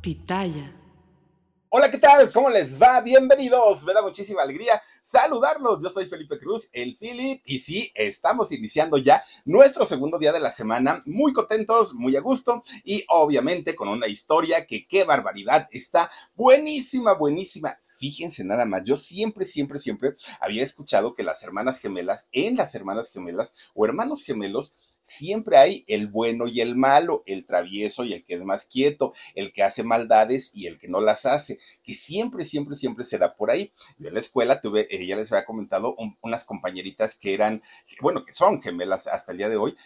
Pitaya. Hola, ¿qué tal? ¿Cómo les va? Bienvenidos. Me da muchísima alegría saludarlos. Yo soy Felipe Cruz, el Philip, y sí, estamos iniciando ya nuestro segundo día de la semana. Muy contentos, muy a gusto y obviamente con una historia que qué barbaridad. Está buenísima, buenísima. Fíjense nada más, yo siempre, siempre, siempre había escuchado que las hermanas gemelas, en las hermanas gemelas o hermanos gemelos, siempre hay el bueno y el malo, el travieso y el que es más quieto, el que hace maldades y el que no las hace, que siempre, siempre, siempre se da por ahí. Yo en la escuela tuve, eh, ya les había comentado, unas compañeritas que eran, bueno, que son gemelas hasta el día de hoy.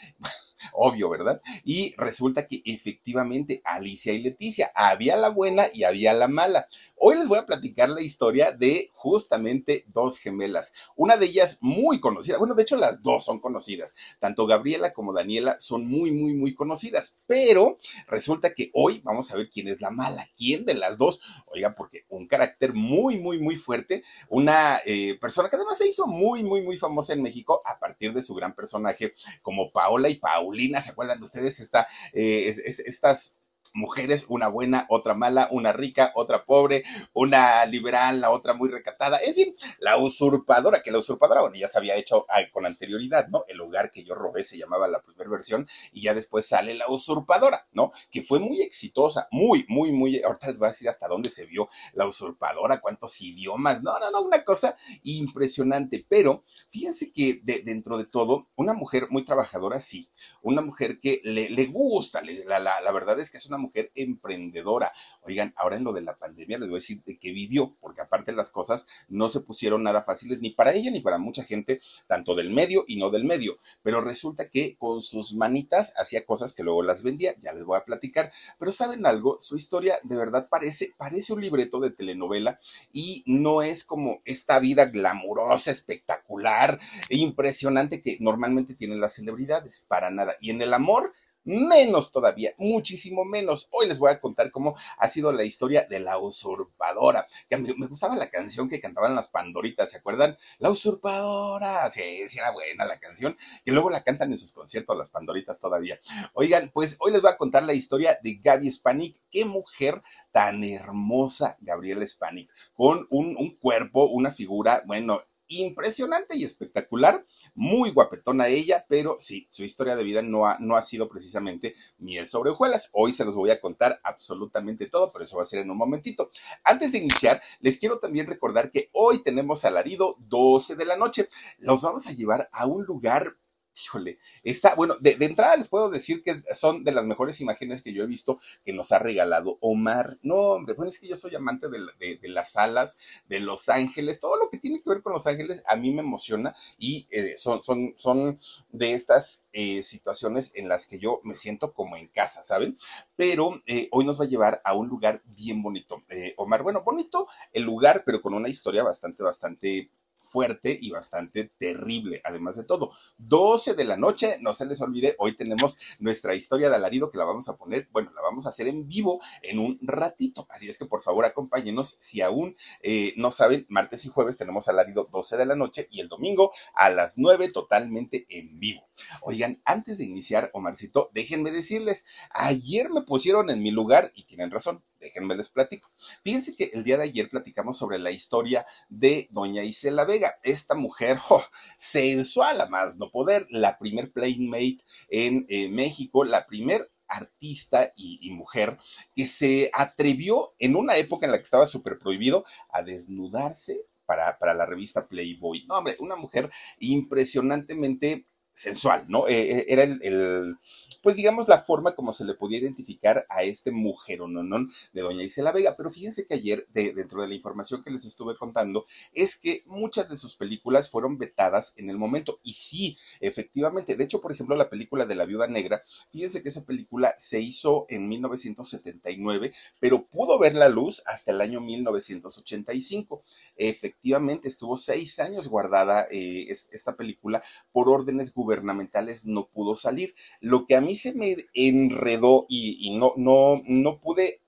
Obvio, ¿verdad? Y resulta que efectivamente Alicia y Leticia, había la buena y había la mala. Hoy les voy a platicar la historia de justamente dos gemelas. Una de ellas muy conocida, bueno, de hecho las dos son conocidas, tanto Gabriela como Daniela son muy, muy, muy conocidas, pero resulta que hoy vamos a ver quién es la mala, quién de las dos, oiga, porque un carácter muy, muy, muy fuerte, una eh, persona que además se hizo muy, muy, muy famosa en México a partir de su gran personaje como Paola y Paulina, ¿se acuerdan ustedes? Esta, eh, estas mujeres, una buena, otra mala, una rica, otra pobre, una liberal, la otra muy recatada, en fin, la usurpadora, que la usurpadora, bueno, ya se había hecho con anterioridad, ¿no? El hogar que yo robé se llamaba la primera versión y ya después sale la usurpadora, ¿no? Que fue muy exitosa, muy, muy, muy, ahorita les voy a decir hasta dónde se vio la usurpadora, cuántos idiomas, no, no, no, una cosa impresionante, pero fíjense que dentro de todo, una mujer muy trabajadora, sí, una mujer que le, le gusta, la, la, la verdad es que es una mujer emprendedora. Oigan, ahora en lo de la pandemia les voy a decir de que vivió, porque aparte las cosas no se pusieron nada fáciles ni para ella ni para mucha gente, tanto del medio y no del medio. Pero resulta que con sus manitas hacía cosas que luego las vendía, ya les voy a platicar. Pero saben algo, su historia de verdad parece, parece un libreto de telenovela y no es como esta vida glamurosa, espectacular, e impresionante que normalmente tienen las celebridades, para nada. Y en el amor, menos todavía, muchísimo menos. Hoy les voy a contar cómo ha sido la historia de la usurpadora. Que me, gustaba la canción que cantaban las Pandoritas, ¿se acuerdan? La usurpadora. Sí, sí era buena la canción. Que luego la cantan en sus conciertos las Pandoritas todavía. Oigan, pues hoy les voy a contar la historia de Gaby Spanik. Qué mujer tan hermosa, Gabriela Spanik. Con un, un cuerpo, una figura, bueno, impresionante y espectacular, muy guapetona ella, pero sí, su historia de vida no ha, no ha sido precisamente miel sobre hojuelas. Hoy se los voy a contar absolutamente todo, pero eso va a ser en un momentito. Antes de iniciar, les quiero también recordar que hoy tenemos alarido 12 de la noche. Los vamos a llevar a un lugar híjole, está, bueno, de, entrada les puedo decir que son de las mejores imágenes que yo he visto que nos ha regalado Omar. No, hombre, bueno, es que yo soy amante de, las alas, de Los Ángeles, todo lo que tiene que ver con Los Ángeles a mí me emociona y eh, son, son, son de estas eh, situaciones en las que yo me siento como en casa, ¿saben? Pero eh, hoy nos va a llevar a un lugar bien bonito. Omar, bueno, bonito el lugar, pero con una historia bastante, bastante fuerte y bastante terrible, además de todo. 12 de la noche, no se les olvide, hoy tenemos nuestra historia de alarido que la vamos a poner, bueno, la vamos a hacer en vivo en un ratito. Así es que por favor acompáñenos. Si aún eh, no saben, martes y jueves tenemos alarido 12 de la noche y el domingo a las 9 totalmente en vivo. Oigan, antes de iniciar, Omarcito, déjenme decirles, ayer me pusieron en mi lugar y tienen razón déjenme les platico. Fíjense que el día de ayer platicamos sobre la historia de doña Isela Vega, esta mujer oh, sensual a más no poder, la primer playmate en México, la primer artista y, mujer que se atrevió en una época en la que estaba súper prohibido a desnudarse para, para, la revista Playboy. No, hombre, una mujer impresionantemente sensual, ¿no? Eh, eh, era el, pues digamos, la forma como se le podía identificar a este mujerononón de doña Isela Vega. Pero fíjense que ayer, dentro de la información que les estuve contando, es que muchas de sus películas fueron vetadas en el momento. Y sí, efectivamente. De hecho, por ejemplo, la película de La Viuda Negra, fíjense que esa película se hizo en 1979, pero pudo ver la luz hasta el año 1985. Efectivamente, estuvo seis años guardada eh, esta película por órdenes gubernamentales, no pudo salir. Lo que a mí se me enredó y, no, no, no pude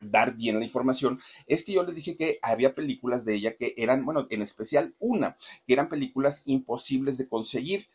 dar bien la información, es que yo les dije que había películas de ella que eran, bueno, en especial una, que eran películas imposibles de conseguir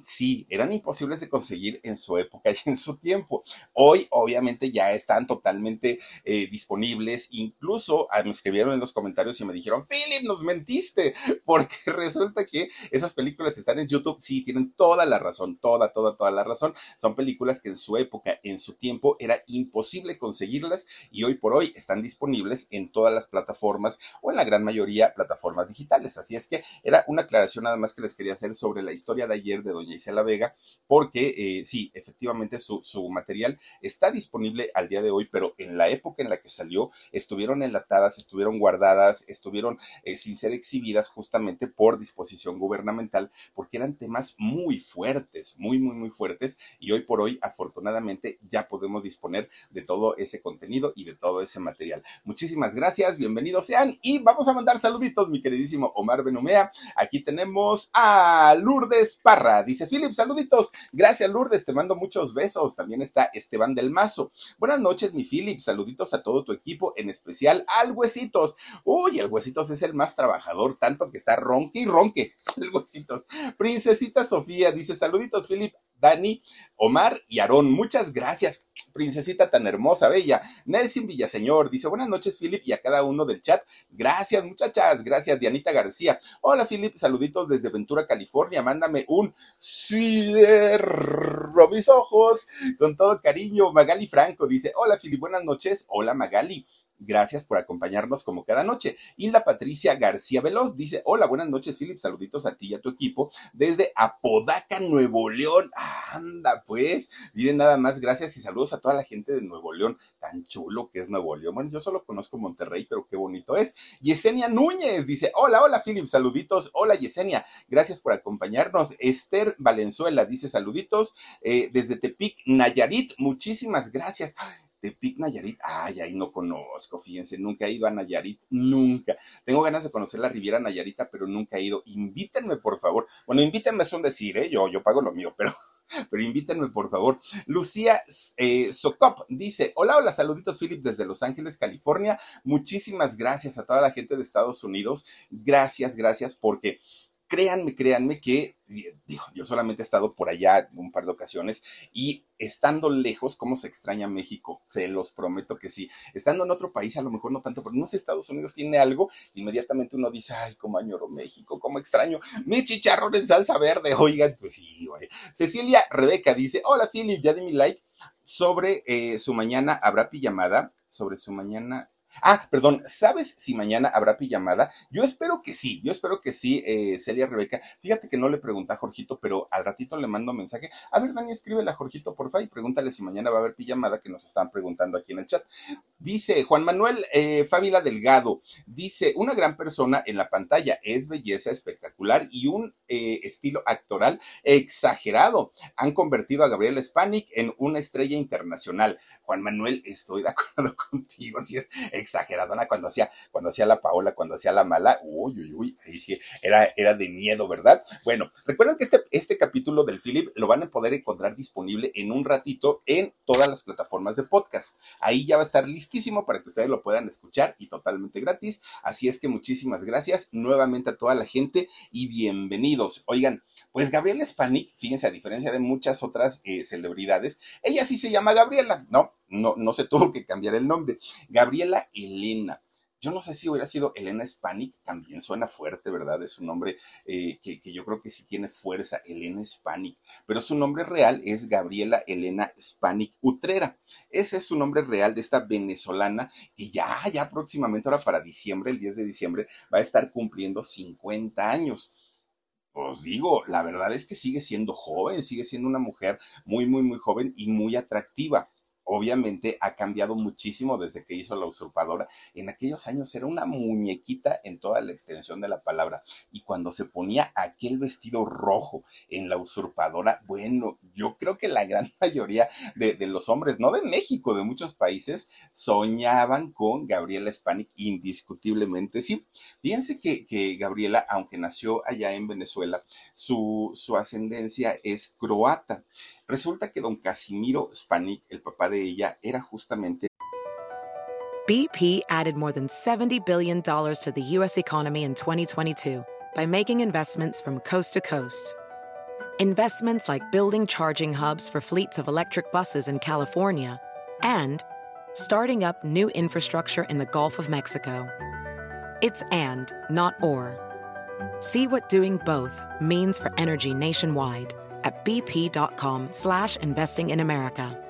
sí, eran imposibles de conseguir en su época y en su tiempo. Hoy, obviamente, ya están totalmente eh, disponibles. Incluso ah, me escribieron en los comentarios y me dijeron, Philip, nos mentiste, porque resulta que esas películas están en YouTube. Sí, tienen toda la razón, toda, toda, toda la razón. Son películas que en su época, en su tiempo, era imposible conseguirlas y hoy por hoy están disponibles en todas las plataformas o en la gran mayoría plataformas digitales. Así es que era una aclaración nada más que les quería hacer sobre la historia de ayer de doña la Vega, porque eh, sí, efectivamente su, material está disponible al día de hoy, pero en la época en la que salió estuvieron enlatadas, estuvieron guardadas, estuvieron eh, sin ser exhibidas justamente por disposición gubernamental, porque eran temas muy fuertes, muy, muy, muy fuertes, y hoy por hoy, afortunadamente, ya podemos disponer de todo ese contenido y de todo ese material. Muchísimas gracias, bienvenidos sean, y vamos a mandar saluditos, mi queridísimo Omar Benumea. Aquí tenemos a Lourdes Parra, Dice Philip, saluditos. Gracias, Lourdes. Te mando muchos besos. También está Esteban del Mazo. Buenas noches, mi Philip. Saluditos a todo tu equipo, en especial al Huesitos. Uy, el Huesitos es el más trabajador, tanto que está ronque y ronque. El Huesitos. Princesita Sofía dice: Saluditos, Philip. Dani, Omar y Aarón. Muchas gracias, princesita tan hermosa, bella. Nelson Villaseñor dice, buenas noches, Philip, y a cada uno del chat. Gracias, muchachas. Gracias, Dianita García. Hola, Philip. Saluditos desde Ventura, California. Mándame un cierro mis ojos con todo cariño. Magali Franco dice, hola, Philip. Buenas noches. Hola, Magali. Gracias por acompañarnos como cada noche. Hilda Patricia García Veloz dice, hola, buenas noches, Philip, saluditos a ti y a tu equipo desde Apodaca, Nuevo León. Anda, pues, miren nada más, gracias y saludos a toda la gente de Nuevo León, tan chulo que es Nuevo León. Bueno, yo solo conozco Monterrey, pero qué bonito es. Yesenia Núñez dice, hola, hola, Philip, saluditos. Hola, Yesenia, gracias por acompañarnos. Esther Valenzuela dice, saluditos eh, desde Tepic, Nayarit, muchísimas gracias. Tepic, Nayarit, ay, ahí no conozco, fíjense, nunca he ido a Nayarit, nunca. Tengo ganas de conocer la Riviera Nayarita, pero nunca he ido. Invítenme, por favor. Bueno, invítenme es un decir, ¿eh? Yo, yo pago lo mío, pero pero invítenme por favor. Lucía eh, Socop dice, hola, hola, saluditos Philip desde Los Ángeles, California. Muchísimas gracias a toda la gente de Estados Unidos. Gracias, gracias porque créanme, créanme que, digo, yo solamente he estado por allá un par de ocasiones y estando lejos, ¿cómo se extraña México? Se los prometo que sí. Estando en otro país, a lo mejor no tanto, pero no sé, Estados Unidos tiene algo, inmediatamente uno dice, ay, cómo añoro México, cómo extraño mi chicharrón en salsa verde. Oigan, pues sí, güey. Cecilia Rebeca dice, hola Philip, ya di mi like sobre eh, su mañana habrá pijamada, sobre su mañana Ah, perdón, ¿sabes si mañana habrá pijamada? Yo espero que sí, yo espero que sí, eh, Celia Rebeca. Fíjate que no le pregunté a Jorgito, pero al ratito le mando un mensaje. A ver, Dani, escríbele a Jorgito, porfa, y pregúntale si mañana va a haber pijamada, que nos están preguntando aquí en el chat. Dice Juan Manuel eh, Fábila Delgado, dice, una gran persona en la pantalla, es belleza espectacular y un eh, estilo actoral exagerado. Han convertido a Gabriel Spanik en una estrella internacional. Juan Manuel, estoy de acuerdo contigo, así es exageradona cuando hacía, cuando hacía la Paola, cuando hacía la mala, uy, uy, uy, ahí sí, era, era de miedo, ¿verdad? Bueno, recuerden que este, este capítulo del Philip lo van a poder encontrar disponible en un ratito en todas las plataformas de podcast. Ahí ya va a estar listísimo para que ustedes lo puedan escuchar y totalmente gratis. Así es que muchísimas gracias nuevamente a toda la gente y bienvenidos. Oigan, pues Gabriela Spanik, fíjense, a diferencia de muchas otras eh, celebridades, ella sí se llama Gabriela, ¿no? No, no se tuvo que cambiar el nombre. Gabriela Elena. Yo no sé si hubiera sido Elena Spanik, también suena fuerte, ¿verdad? Es un nombre eh, que, yo creo que sí tiene fuerza, Elena Spanik, pero su nombre real es Gabriela Elena Spanik Utrera. Ese es su nombre real de esta venezolana que ya, ya próximamente, ahora para diciembre, el 10 de diciembre, va a estar cumpliendo 50 años os digo, la verdad es que sigue siendo joven, sigue siendo una mujer muy, muy, muy joven y muy atractiva obviamente ha cambiado muchísimo desde que hizo la usurpadora. En aquellos años era una muñequita en toda la extensión de la palabra. Y cuando se ponía aquel vestido rojo en la usurpadora, bueno, yo creo que la gran mayoría de, los hombres, no de México, de muchos países, soñaban con Gabriela Spanik indiscutiblemente. Sí, fíjense que, que Gabriela, aunque nació allá en Venezuela, su, su ascendencia es croata. Resulta que don Casimiro Spanik, el papá de ella, era justamente BP added more than 70 billion dollars to the US economy in 2022 by making investments from coast to coast. Investments like building charging hubs for fleets of electric buses in California and starting up new infrastructure in the Gulf of Mexico. It's and, not or. See what doing both means for energy nationwide at bp.com slash investing in America.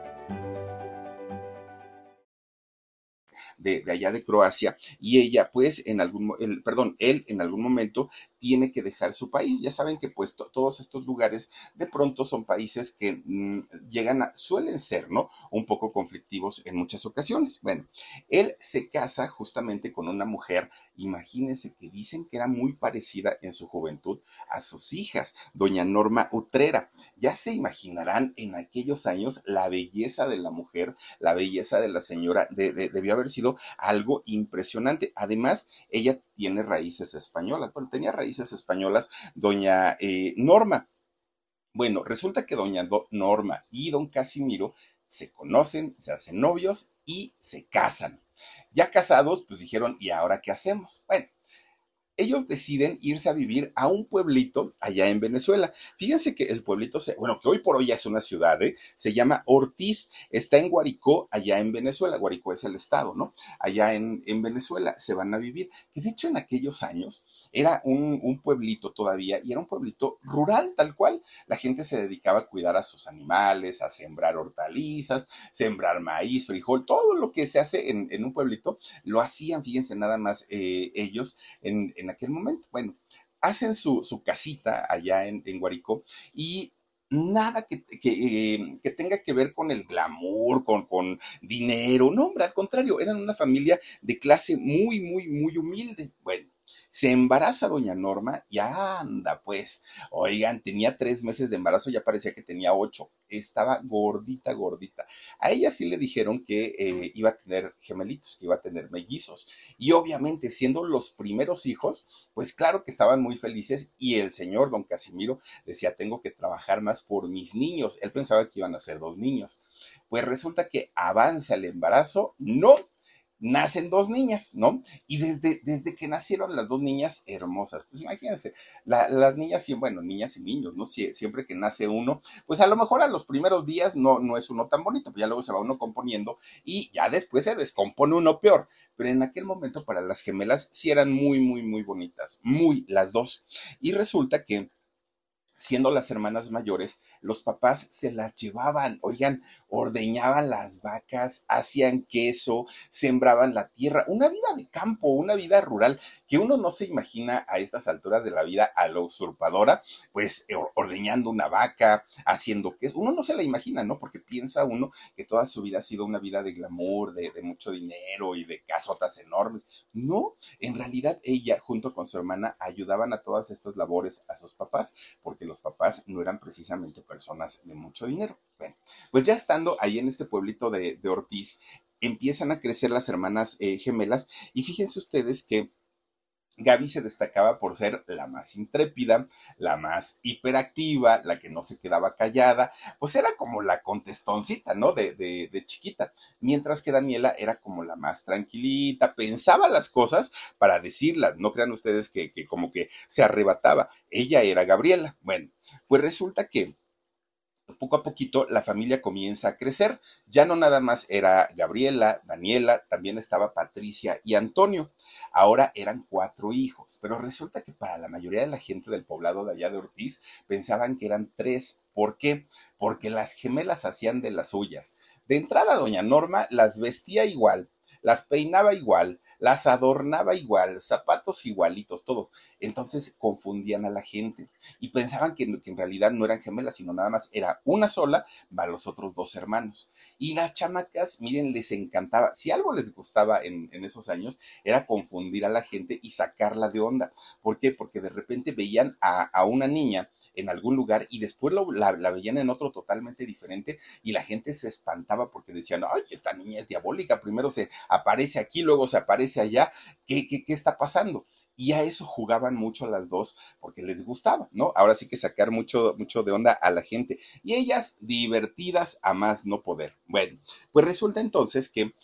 De, de, allá de Croacia y ella pues en algún, el, perdón, él en algún momento tiene que dejar su país. Ya saben que pues todos estos lugares de pronto son países que mm, llegan a, suelen ser, ¿no? Un poco conflictivos en muchas ocasiones. Bueno, él se casa justamente con una mujer, imagínense que dicen que era muy parecida en su juventud a sus hijas, doña Norma Utrera. Ya se imaginarán en aquellos años la belleza de la mujer, la belleza de la señora, debió haber sido algo impresionante. Además, ella tiene raíces españolas. Bueno, tenía raíces españolas doña eh, Norma. Bueno, resulta que doña Norma y don Casimiro se conocen, se hacen novios y se casan. Ya casados, pues dijeron, ¿y ahora qué hacemos? Bueno, ellos deciden irse a vivir a un pueblito allá en Venezuela. Fíjense que el pueblito, se, bueno, que hoy por hoy ya es una ciudad, ¿eh? se llama Ortiz, está en Guaricó, allá en Venezuela. Guaricó es el estado, ¿no? Allá en, en Venezuela se van a vivir. Que de hecho en aquellos años era un, un, pueblito todavía y era un pueblito rural tal cual. La gente se dedicaba a cuidar a sus animales, a sembrar hortalizas, sembrar maíz, frijol, todo lo que se hace en, en un pueblito lo hacían, fíjense nada más eh, ellos en, en, aquel momento. Bueno, hacen su, su casita allá en, en y nada que, que, eh, que, tenga que ver con el glamour, con, con dinero. No, hombre, al contrario, eran una familia de clase muy, muy, muy humilde. Bueno, se embaraza doña Norma y anda, pues, oigan, tenía tres meses de embarazo, ya parecía que tenía ocho. Estaba gordita, gordita. A ella sí le dijeron que eh, iba a tener gemelitos, que iba a tener mellizos. Y obviamente, siendo los primeros hijos, pues claro que estaban muy felices y el señor don Casimiro decía, tengo que trabajar más por mis niños. Él pensaba que iban a ser dos niños. Pues resulta que avanza el embarazo, no nacen dos niñas, ¿no? Y desde, desde que nacieron las dos niñas hermosas, pues imagínense, las niñas, bueno, niñas y niños, ¿no? siempre que nace uno, pues a lo mejor a los primeros días no, no es uno tan bonito, pues ya luego se va uno componiendo y ya después se descompone uno peor. Pero en aquel momento para las gemelas sí eran muy, muy, muy bonitas, muy las dos. Y resulta que siendo las hermanas mayores, los papás se las llevaban, oigan, ordeñaban las vacas, hacían queso, sembraban la tierra, una vida de campo, una vida rural que uno no se imagina a estas alturas de la vida a la usurpadora, pues ordeñando una vaca, haciendo queso, uno no se la imagina, ¿no? Porque piensa uno que toda su vida ha sido una vida de glamour, de, de mucho dinero y de casotas enormes. No, en realidad ella junto con su hermana ayudaban a todas estas labores a sus papás, porque los papás no eran precisamente personas de mucho dinero. Bueno, pues ya ahí en este pueblito de, Ortiz, empiezan a crecer las hermanas eh, gemelas y fíjense ustedes que Gaby se destacaba por ser la más intrépida, la más hiperactiva, la que no se quedaba callada, pues era como la contestoncita, ¿no? De, de, de, chiquita. Mientras que Daniela era como la más tranquilita, pensaba las cosas para decirlas, no crean ustedes que, que como que se arrebataba. Ella era Gabriela. Bueno, pues resulta que poco a poquito la familia comienza a crecer. Ya no nada más era Gabriela, Daniela, también estaba Patricia y Antonio. Ahora eran cuatro hijos, pero resulta que para la mayoría de la gente del poblado de allá de Ortiz pensaban que eran tres. ¿Por qué? Porque las gemelas hacían de las suyas. De entrada, doña Norma las vestía igual, las peinaba igual, las adornaba igual, zapatos igualitos, todos. Entonces confundían a la gente y pensaban que, en realidad no eran gemelas, sino nada más era una sola, va los otros dos hermanos. Y las chamacas, miren, les encantaba. Si algo les gustaba en, esos años, era confundir a la gente y sacarla de onda. ¿Por qué? Porque de repente veían a, una niña en algún lugar y después la, la, veían en otro totalmente diferente y la gente se espantaba porque decían, ay, esta niña es diabólica, primero se aparece aquí, luego se aparece allá, ¿qué, qué, qué está pasando? Y a eso jugaban mucho las dos porque les gustaba, ¿no? Ahora sí que sacar mucho, mucho de onda a la gente. Y ellas divertidas a más no poder. Bueno, pues resulta entonces que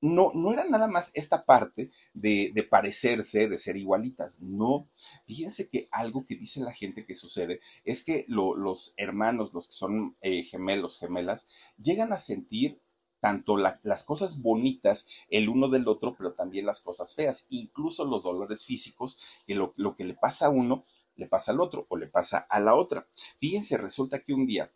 no, no era nada más esta parte de, parecerse, de ser igualitas, no. Fíjense que algo que dice la gente que sucede es que los hermanos, los que son eh, gemelos, gemelas, llegan a sentir tanto las cosas bonitas el uno del otro, pero también las cosas feas, incluso los dolores físicos, que lo, que le pasa a uno, le pasa al otro o le pasa a la otra. Fíjense, resulta que un día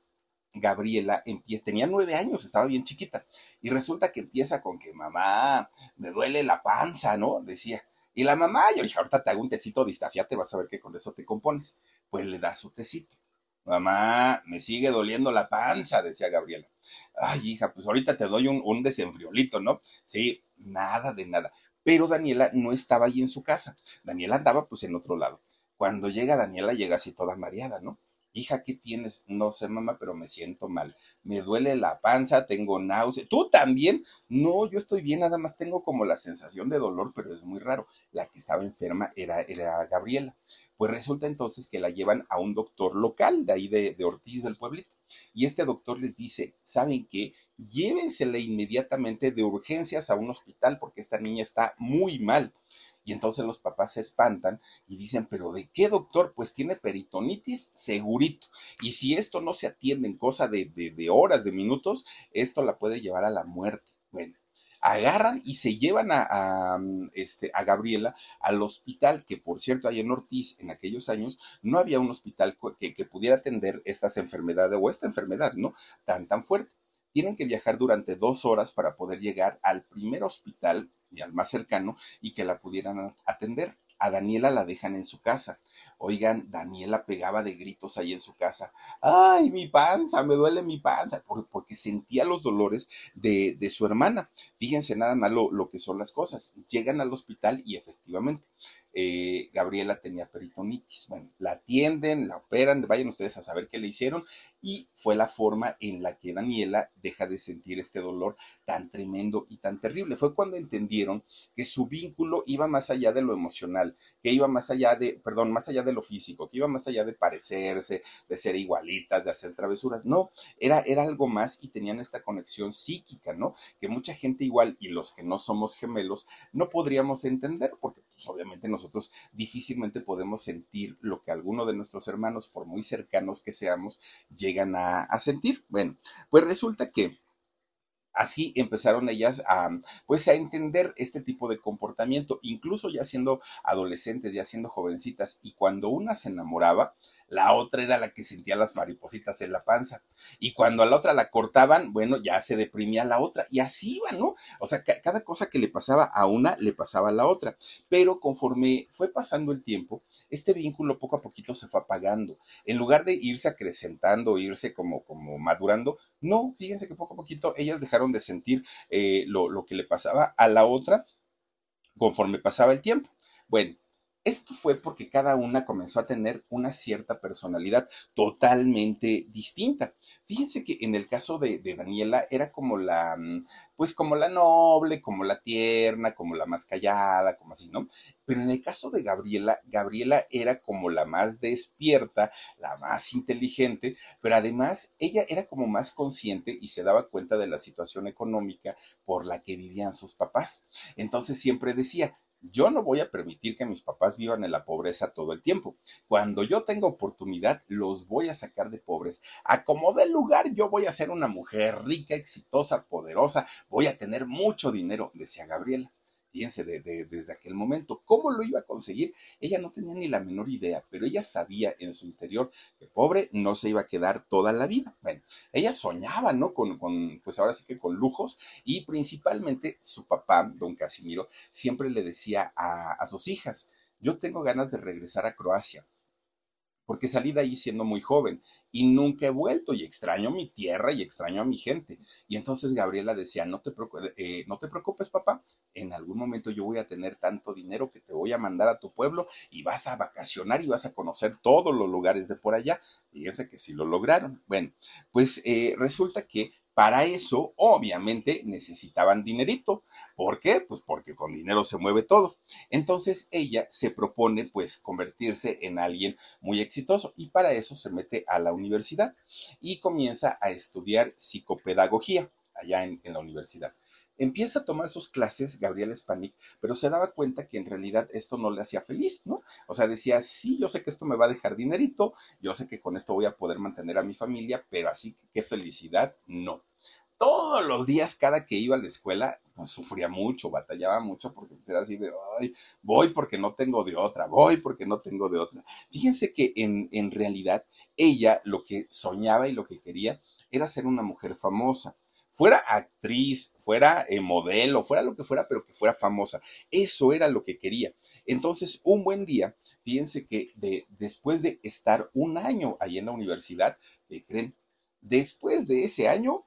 Gabriela empieza, tenía nueve años, estaba bien chiquita, y resulta que empieza con que mamá, me duele la panza, ¿no? Decía. Y la mamá, yo dije, ahorita te hago un tecito de te vas a ver que con eso te compones. Pues le da su tecito. Mamá, me sigue doliendo la panza, decía Gabriela. Ay, hija, pues ahorita te doy un, un desenfriolito, ¿no? Sí, nada de nada. Pero Daniela no estaba ahí en su casa. Daniela andaba pues en otro lado. Cuando llega Daniela, llega así toda mareada, ¿no? Hija, ¿qué tienes? No sé, mamá, pero me siento mal. Me duele la panza, tengo náusea. ¿Tú también? No, yo estoy bien, nada más tengo como la sensación de dolor, pero es muy raro. La que estaba enferma era, era Gabriela. Pues resulta entonces que la llevan a un doctor local de ahí de, de Ortiz del pueblito. Y este doctor les dice, ¿saben qué? Llévensela inmediatamente de urgencias a un hospital porque esta niña está muy mal. Y entonces los papás se espantan y dicen, pero ¿de qué doctor? Pues tiene peritonitis segurito. Y si esto no se atiende en cosa de, de, horas, de minutos, esto la puede llevar a la muerte. Bueno, agarran y se llevan a, este, a Gabriela al hospital, que por cierto, hay en Ortiz, en aquellos años, no había un hospital que, que pudiera atender estas enfermedades o esta enfermedad, ¿no? Tan, tan fuerte. Tienen que viajar durante dos horas para poder llegar al primer hospital y al más cercano y que la pudieran atender. A Daniela la dejan en su casa. Oigan, Daniela pegaba de gritos ahí en su casa. ¡Ay, mi panza! Me duele mi panza. porque sentía los dolores de, de, su hermana. Fíjense nada más lo que son las cosas. Llegan al hospital y efectivamente eh, Gabriela tenía peritonitis. Bueno, la atienden, la operan, vayan ustedes a saber qué le hicieron y fue la forma en la que Daniela deja de sentir este dolor tan tremendo y tan terrible. Fue cuando entendieron que su vínculo iba más allá de lo emocional, que iba más allá de, perdón, más allá de lo físico, que iba más allá de parecerse, de ser igualitas, de hacer travesuras. No, era, era algo más y tenían esta conexión psíquica, ¿no? Que mucha gente igual y los que no somos gemelos no podríamos entender porque pues obviamente nosotros difícilmente podemos sentir lo que alguno de nuestros hermanos, por muy cercanos que seamos, llegan a, a sentir. Bueno, pues resulta que así empezaron ellas a, pues, a entender este tipo de comportamiento, incluso ya siendo adolescentes, ya siendo jovencitas, y cuando una se enamoraba, la otra era la que sentía las maripositas en la panza, y cuando a la otra la cortaban, bueno, ya se deprimía la otra, y así iba, ¿no? O sea, cada cosa que le pasaba a una, le pasaba a la otra, pero conforme fue pasando el tiempo, este vínculo poco a poquito se fue apagando, en lugar de irse acrecentando, irse como, como madurando, no, fíjense que poco a poquito ellas dejaron de sentir eh, lo, lo que le pasaba a la otra conforme pasaba el tiempo. Bueno, esto fue porque cada una comenzó a tener una cierta personalidad totalmente distinta. Fíjense que en el caso de, Daniela era como la, mm, pues como la noble, como la tierna, como la más callada, como así, ¿no? Pero en el caso de Gabriela, Gabriela era como la más despierta, la más inteligente, pero además ella era como más consciente y se daba cuenta de la situación económica por la que vivían sus papás. Entonces siempre decía, yo no voy a permitir que mis papás vivan en la pobreza todo el tiempo. Cuando yo tenga oportunidad, los voy a sacar de pobres. A como del lugar, yo voy a ser una mujer rica, exitosa, poderosa, voy a tener mucho dinero, decía Gabriela. Fíjense, desde aquel momento, ¿cómo lo iba a conseguir? Ella no tenía ni la menor idea, pero ella sabía en su interior que pobre no se iba a quedar toda la vida. Bueno, ella soñaba, ¿no? Con, con pues ahora sí que con lujos y principalmente su papá, don Casimiro, siempre le decía a sus hijas, yo tengo ganas de regresar a Croacia porque salí de ahí siendo muy joven y nunca he vuelto y extraño mi tierra y extraño a mi gente. Y entonces Gabriela decía, no te, preocupes, eh, no te preocupes, papá, en algún momento yo voy a tener tanto dinero que te voy a mandar a tu pueblo y vas a vacacionar y vas a conocer todos los lugares de por allá. Fíjense que sí lo lograron. Bueno, pues eh, resulta que para eso, obviamente, necesitaban dinerito. ¿Por qué? Pues porque con dinero se mueve todo. Entonces ella se propone, pues, convertirse en alguien muy exitoso y para eso se mete a la universidad y comienza a estudiar psicopedagogía allá en, la universidad. Empieza a tomar sus clases Gabriela Spanik, pero se daba cuenta que en realidad esto no le hacía feliz, ¿no? O sea, decía, sí, yo sé que esto me va a dejar dinerito, yo sé que con esto voy a poder mantener a mi familia, pero así que qué felicidad, no. Todos los días, cada que iba a la escuela, pues sufría mucho, batallaba mucho, porque pues, era así de, ay, voy porque no tengo de otra, voy porque no tengo de otra. Fíjense que en, en realidad ella lo que soñaba y lo que quería era ser una mujer famosa fuera actriz, fuera eh, modelo, fuera lo que fuera, pero que fuera famosa. Eso era lo que quería. Entonces, un buen día, fíjense que de, después de estar un año ahí en la universidad, ¿qué creen? Después de ese año...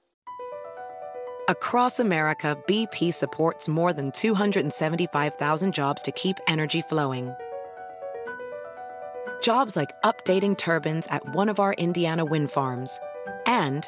Across America, BP supports more than 275,000 jobs to keep energy flowing. Jobs like updating turbines at one of our Indiana wind farms and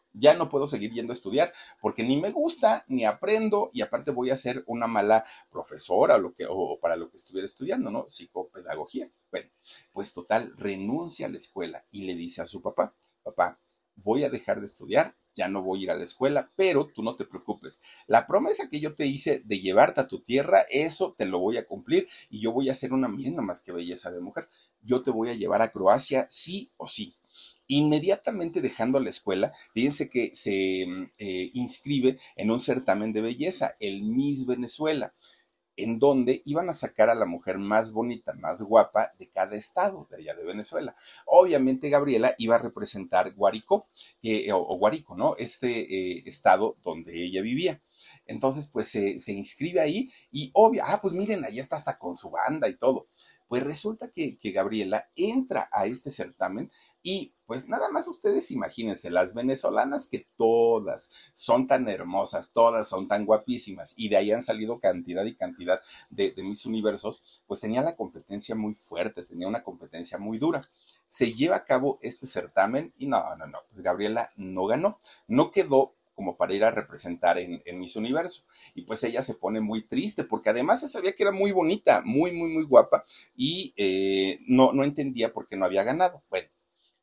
Ya no puedo seguir yendo a estudiar porque ni me gusta, ni aprendo y aparte voy a ser una mala profesora o, lo que, o para lo que estuviera estudiando, ¿no? Psicopedagogía. Bueno, pues total, renuncia a la escuela y le dice a su papá, papá, voy a dejar de estudiar, ya no voy a ir a la escuela, pero tú no te preocupes. La promesa que yo te hice de llevarte a tu tierra, eso te lo voy a cumplir y yo voy a ser una mierda más que belleza de mujer. Yo te voy a llevar a Croacia sí o sí. Inmediatamente dejando la escuela, fíjense que se mm, eh, inscribe en un certamen de belleza, el Miss Venezuela en donde iban a sacar a la mujer más bonita, más guapa de cada estado de allá de Venezuela. Obviamente Gabriela iba a representar Guarico, eh, o, Guarico, ¿no? Este eh, estado donde ella vivía. Entonces, pues se, se inscribe ahí y obvio, ah, pues miren, ahí está hasta con su banda y todo. Pues resulta que, Gabriela entra a este certamen y pues nada más ustedes imagínense, las venezolanas que todas son tan hermosas, todas son tan guapísimas y de ahí han salido cantidad y cantidad de, mis universos, pues tenía la competencia muy fuerte, tenía una competencia muy dura se lleva a cabo este certamen y no, no, no, pues Gabriela no ganó, no quedó como para ir a representar en, en Miss Universo. Y pues ella se pone muy triste porque además se sabía que era muy bonita, muy, muy, muy guapa y eh, no, no entendía por qué no había ganado. Bueno,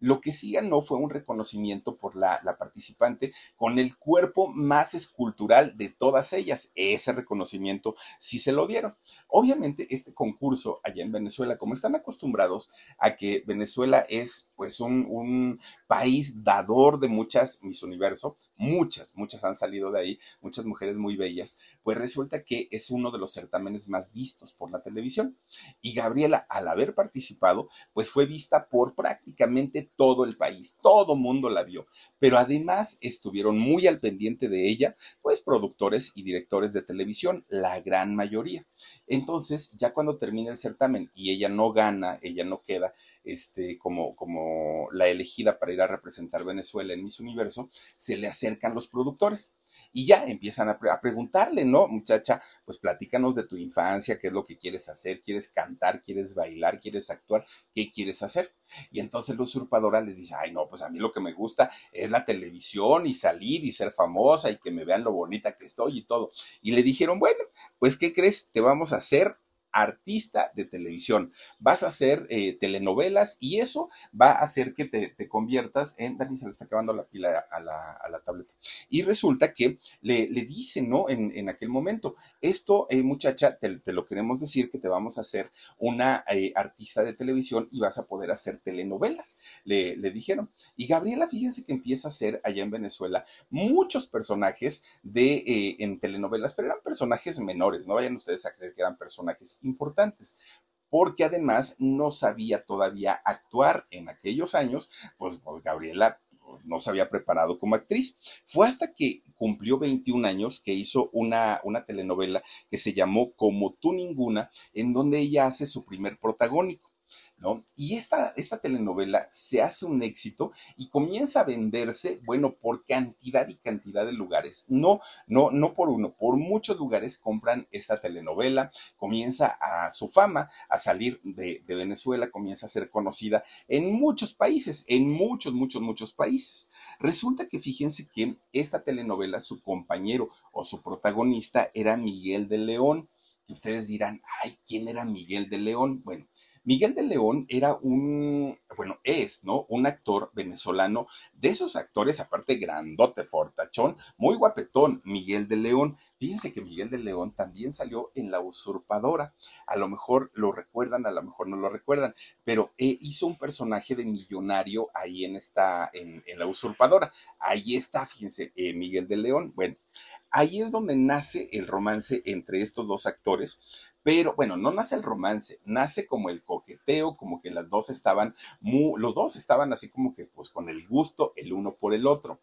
lo que sí ganó fue un reconocimiento por la, participante con el cuerpo más escultural de todas ellas. Ese reconocimiento sí se lo dieron. Obviamente, este concurso allá en Venezuela, como están acostumbrados a que Venezuela es pues un, un país dador de muchas Miss Universo, muchas, muchas han salido de ahí, muchas mujeres muy bellas, pues resulta que es uno de los certámenes más vistos por la televisión. Y Gabriela, al haber participado, pues fue vista por prácticamente todo el país, todo mundo la vio, pero además estuvieron muy al pendiente de ella, pues productores y directores de televisión, la gran mayoría. Entonces, ya cuando termina el certamen y ella no gana, ella no queda, este, como, como la elegida para ir a representar Venezuela en Miss Universo, se le acercan los productores y ya empiezan a, preguntarle, ¿no? Muchacha, pues platícanos de tu infancia, qué es lo que quieres hacer, quieres cantar, quieres bailar, quieres actuar, ¿qué quieres hacer? Y entonces la usurpadora les dice, ay, no, pues a mí lo que me gusta es la televisión y salir y ser famosa y que me vean lo bonita que estoy y todo. Y le dijeron, bueno, pues ¿qué crees? Te vamos a hacer artista de televisión. Vas a hacer eh, telenovelas y eso va a hacer que te, conviertas en. Dani se le está acabando la pila a la, tableta. Y resulta que le, le dicen, ¿no? En, aquel momento, esto, eh, muchacha, te, lo queremos decir que te vamos a hacer una eh, artista de televisión y vas a poder hacer telenovelas, le, le dijeron. Y Gabriela, fíjense que empieza a hacer allá en Venezuela muchos personajes de en telenovelas, pero eran personajes menores, no vayan ustedes a creer que eran personajes importantes porque además no sabía todavía actuar en aquellos años, pues, pues Gabriela pues, no se había preparado como actriz. Fue hasta que cumplió 21 años que hizo una, una telenovela que se llamó Como tú ninguna, en donde ella hace su primer protagónico. Y esta, esta telenovela se hace un éxito y comienza a venderse, bueno, por cantidad y cantidad de lugares. No, no, no por uno, por muchos lugares compran esta telenovela, comienza a su fama a salir de, de Venezuela, comienza a ser conocida en muchos países, en muchos, muchos, muchos países. Resulta que fíjense que esta telenovela, su compañero o su protagonista era Miguel de León. Y ustedes dirán, ay, ¿quién era Miguel de León? Bueno, Miguel de León era un, bueno, es, ¿no? Un actor venezolano, de esos actores, aparte grandote, fortachón, muy guapetón, Miguel de León. Fíjense que Miguel de León también salió en La Usurpadora. A lo mejor lo recuerdan, a lo mejor no lo recuerdan, pero eh, hizo un personaje de millonario ahí en esta, en, La Usurpadora. Ahí está, fíjense, eh, Miguel de León. Bueno, ahí es donde nace el romance entre estos dos actores, pero bueno, no nace el romance, nace como el coqueteo, como que las dos estaban, muy, los dos estaban así como que pues con el gusto el uno por el otro.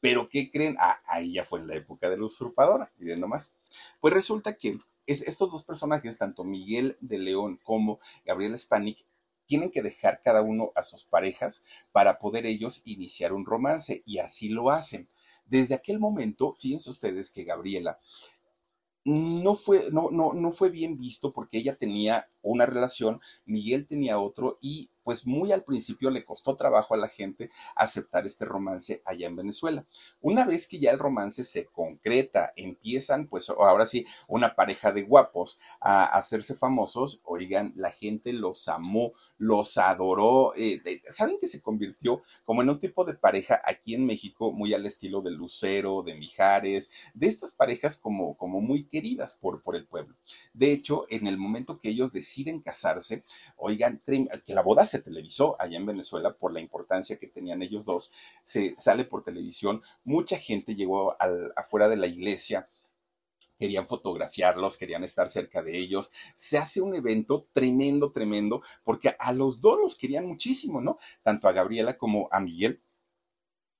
Pero ¿qué creen? Ah, ahí ya fue en la época de la usurpadora, miren nomás. Pues resulta que es, estos dos personajes, tanto Miguel de León como Gabriel Spanik, tienen que dejar cada uno a sus parejas para poder ellos iniciar un romance y así lo hacen. Desde aquel momento, fíjense ustedes que Gabriela no fue, no, no, no fue bien visto porque ella tenía una relación, Miguel tenía otro y pues muy al principio le costó trabajo a la gente aceptar este romance allá en Venezuela. Una vez que ya el romance se concreta, empiezan pues ahora sí una pareja de guapos a hacerse famosos, oigan, la gente los amó, los adoró, eh, ¿saben que se convirtió como en un tipo de pareja aquí en México muy al estilo de Lucero, de Mijares, de estas parejas como, como muy queridas por, por el pueblo? De hecho, en el momento que ellos deciden casarse, oigan, que la boda se televisó allá en Venezuela por la importancia que tenían ellos dos. Se sale por televisión, mucha gente llegó al, afuera de la iglesia querían fotografiarlos, querían estar cerca de ellos. Se hace un evento tremendo, tremendo, porque a los dos los querían muchísimo, ¿no? Tanto a Gabriela como a Miguel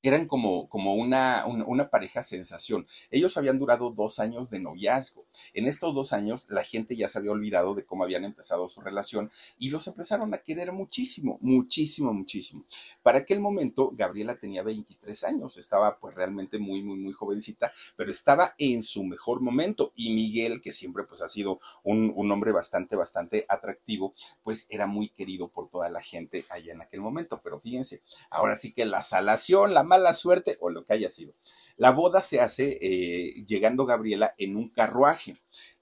eran como, como una, una, pareja sensación. Ellos habían durado dos años de noviazgo. En estos dos años la gente ya se había olvidado de cómo habían empezado su relación y los empezaron a querer muchísimo, muchísimo, muchísimo. Para aquel momento Gabriela tenía 23 años, estaba pues realmente muy, muy, muy jovencita, pero estaba en su mejor momento y Miguel, que siempre pues ha sido un, un hombre bastante, bastante atractivo, pues era muy querido por toda la gente allá en aquel momento. Pero fíjense, ahora sí que la salación, la la suerte o lo que haya sido. La boda se hace eh, llegando Gabriela en un carruaje.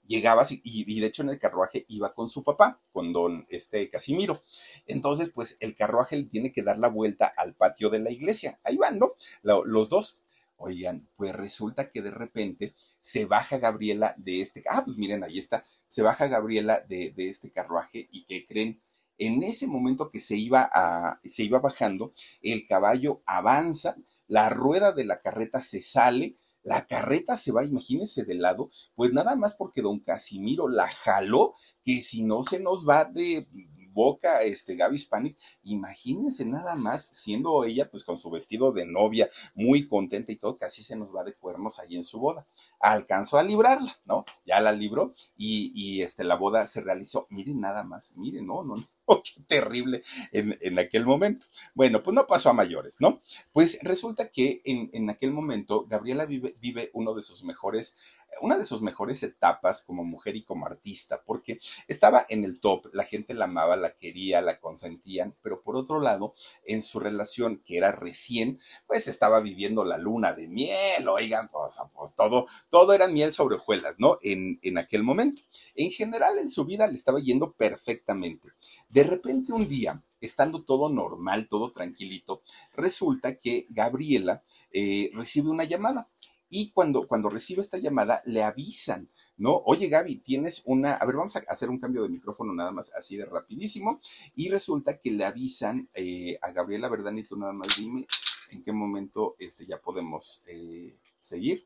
Llegaba y, y, de hecho en el carruaje iba con su papá, con don este Casimiro. Entonces, pues el carruaje le tiene que dar la vuelta al patio de la iglesia. Ahí van, ¿no? los dos. Oigan, pues resulta que de repente se baja Gabriela de este. Ah, pues miren, ahí está. Se baja Gabriela de, de este carruaje y que creen en ese momento que se iba, a, se iba bajando, el caballo avanza, la rueda de la carreta se sale, la carreta se va, imagínense de lado, pues nada más porque don Casimiro la jaló, que si no se nos va de boca este, Gaby Spanik. Imagínense nada más siendo ella pues con su vestido de novia muy contenta y todo, casi se nos va de cuernos ahí en su boda. Alcanzó a librarla, ¿no? Ya la libró y, y este, la boda se realizó. Miren nada más, miren, no, no, no, qué terrible en, en, aquel momento. Bueno, pues no pasó a mayores, ¿no? Pues resulta que en, en aquel momento Gabriela vive, vive uno de sus mejores una de sus mejores etapas como mujer y como artista, porque estaba en el top, la gente la amaba, la quería, la consentían, pero por otro lado, en su relación, que era recién, pues estaba viviendo la luna de miel, oigan, pues, todo, todo era miel sobre hojuelas, ¿no? En, en aquel momento. En general, en su vida le estaba yendo perfectamente. De repente, un día, estando todo normal, todo tranquilito, resulta que Gabriela eh, recibe una llamada y cuando, cuando recibe esta llamada le avisan, ¿no? Oye Gaby, tienes una, a ver, vamos a hacer un cambio de micrófono nada más así de rapidísimo y resulta que le avisan eh, a Gabriela Verdad tú nada más dime en qué momento este, ya podemos eh, seguir.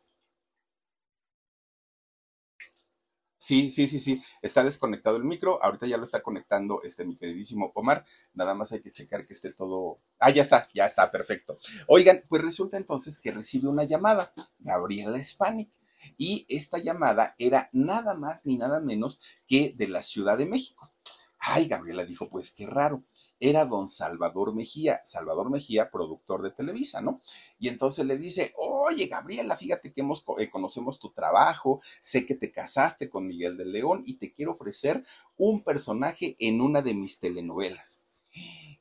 Sí, sí, sí, sí. Está desconectado el micro. Ahorita ya lo está conectando este mi queridísimo Omar. Nada más hay que checar que esté todo. Ah, ya está, ya está, perfecto. Oigan, pues resulta entonces que recibe una llamada, Gabriela Hispanic. Y esta llamada era nada más ni nada menos que de la Ciudad de México. Ay, Gabriela dijo, pues qué raro era don Salvador Mejía, Salvador Mejía, productor de Televisa, ¿no? Y entonces le dice, oye, Gabriela, fíjate que eh, conocemos tu trabajo, sé que te casaste con Miguel de León y te quiero ofrecer un personaje en una de mis telenovelas.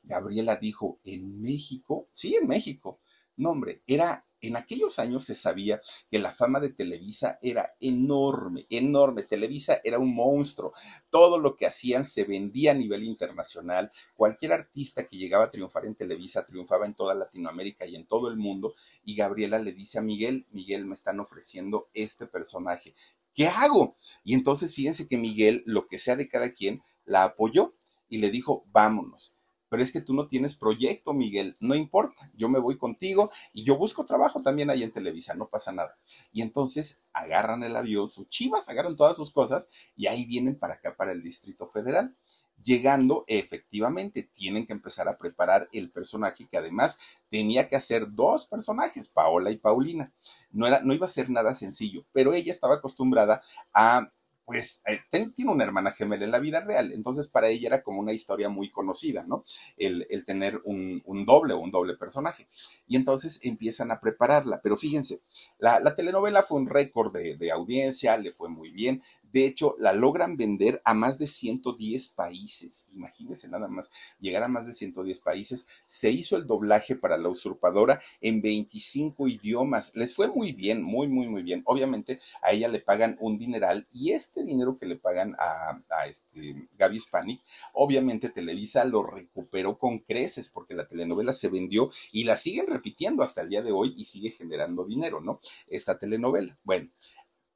Gabriela dijo, ¿en México? Sí, en México. No, hombre, era en aquellos años se sabía que la fama de Televisa era enorme, enorme. Televisa era un monstruo. Todo lo que hacían se vendía a nivel internacional. Cualquier artista que llegaba a triunfar en Televisa triunfaba en toda Latinoamérica y en todo el mundo. Y Gabriela le dice a Miguel, Miguel, me están ofreciendo este personaje. ¿Qué hago? Y entonces fíjense que Miguel, lo que sea de cada quien, la apoyó y le dijo, vámonos pero es que tú no tienes proyecto, Miguel, no importa, yo me voy contigo y yo busco trabajo también ahí en Televisa, no pasa nada. Y entonces agarran el avión, sus chivas, agarran todas sus cosas y ahí vienen para acá, para el Distrito Federal. Llegando, efectivamente, tienen que empezar a preparar el personaje que además tenía que hacer dos personajes, Paola y Paulina. No, era, no iba a ser nada sencillo, pero ella estaba acostumbrada a pues eh, tiene una hermana gemela en la vida real, entonces para ella era como una historia muy conocida, ¿no? El, tener un, doble o un doble personaje. Y entonces empiezan a prepararla, pero fíjense, la, telenovela fue un récord de, de, audiencia, le fue muy bien, de hecho, la logran vender a más de 110 países. Imagínense nada más, llegar a más de 110 países. Se hizo el doblaje para la usurpadora en 25 idiomas. Les fue muy bien, muy, muy, muy bien. Obviamente, a ella le pagan un dineral y este dinero que le pagan a, este Gaby Spanik, obviamente Televisa lo recuperó con creces porque la telenovela se vendió y la siguen repitiendo hasta el día de hoy y sigue generando dinero, ¿no? Esta telenovela. Bueno,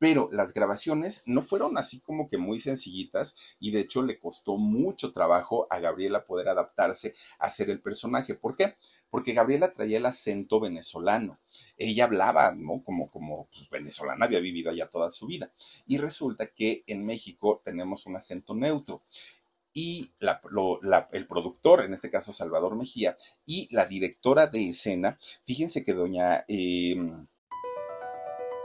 pero las grabaciones no fueron así como que muy sencillitas y de hecho le costó mucho trabajo a Gabriela poder adaptarse a ser el personaje. ¿Por qué? Porque Gabriela traía el acento venezolano. Ella hablaba, ¿no? Como, como pues, venezolana, había vivido allá toda su vida. Y resulta que en México tenemos un acento neutro y el productor, en este caso Salvador Mejía, y la directora de escena, fíjense que doña em,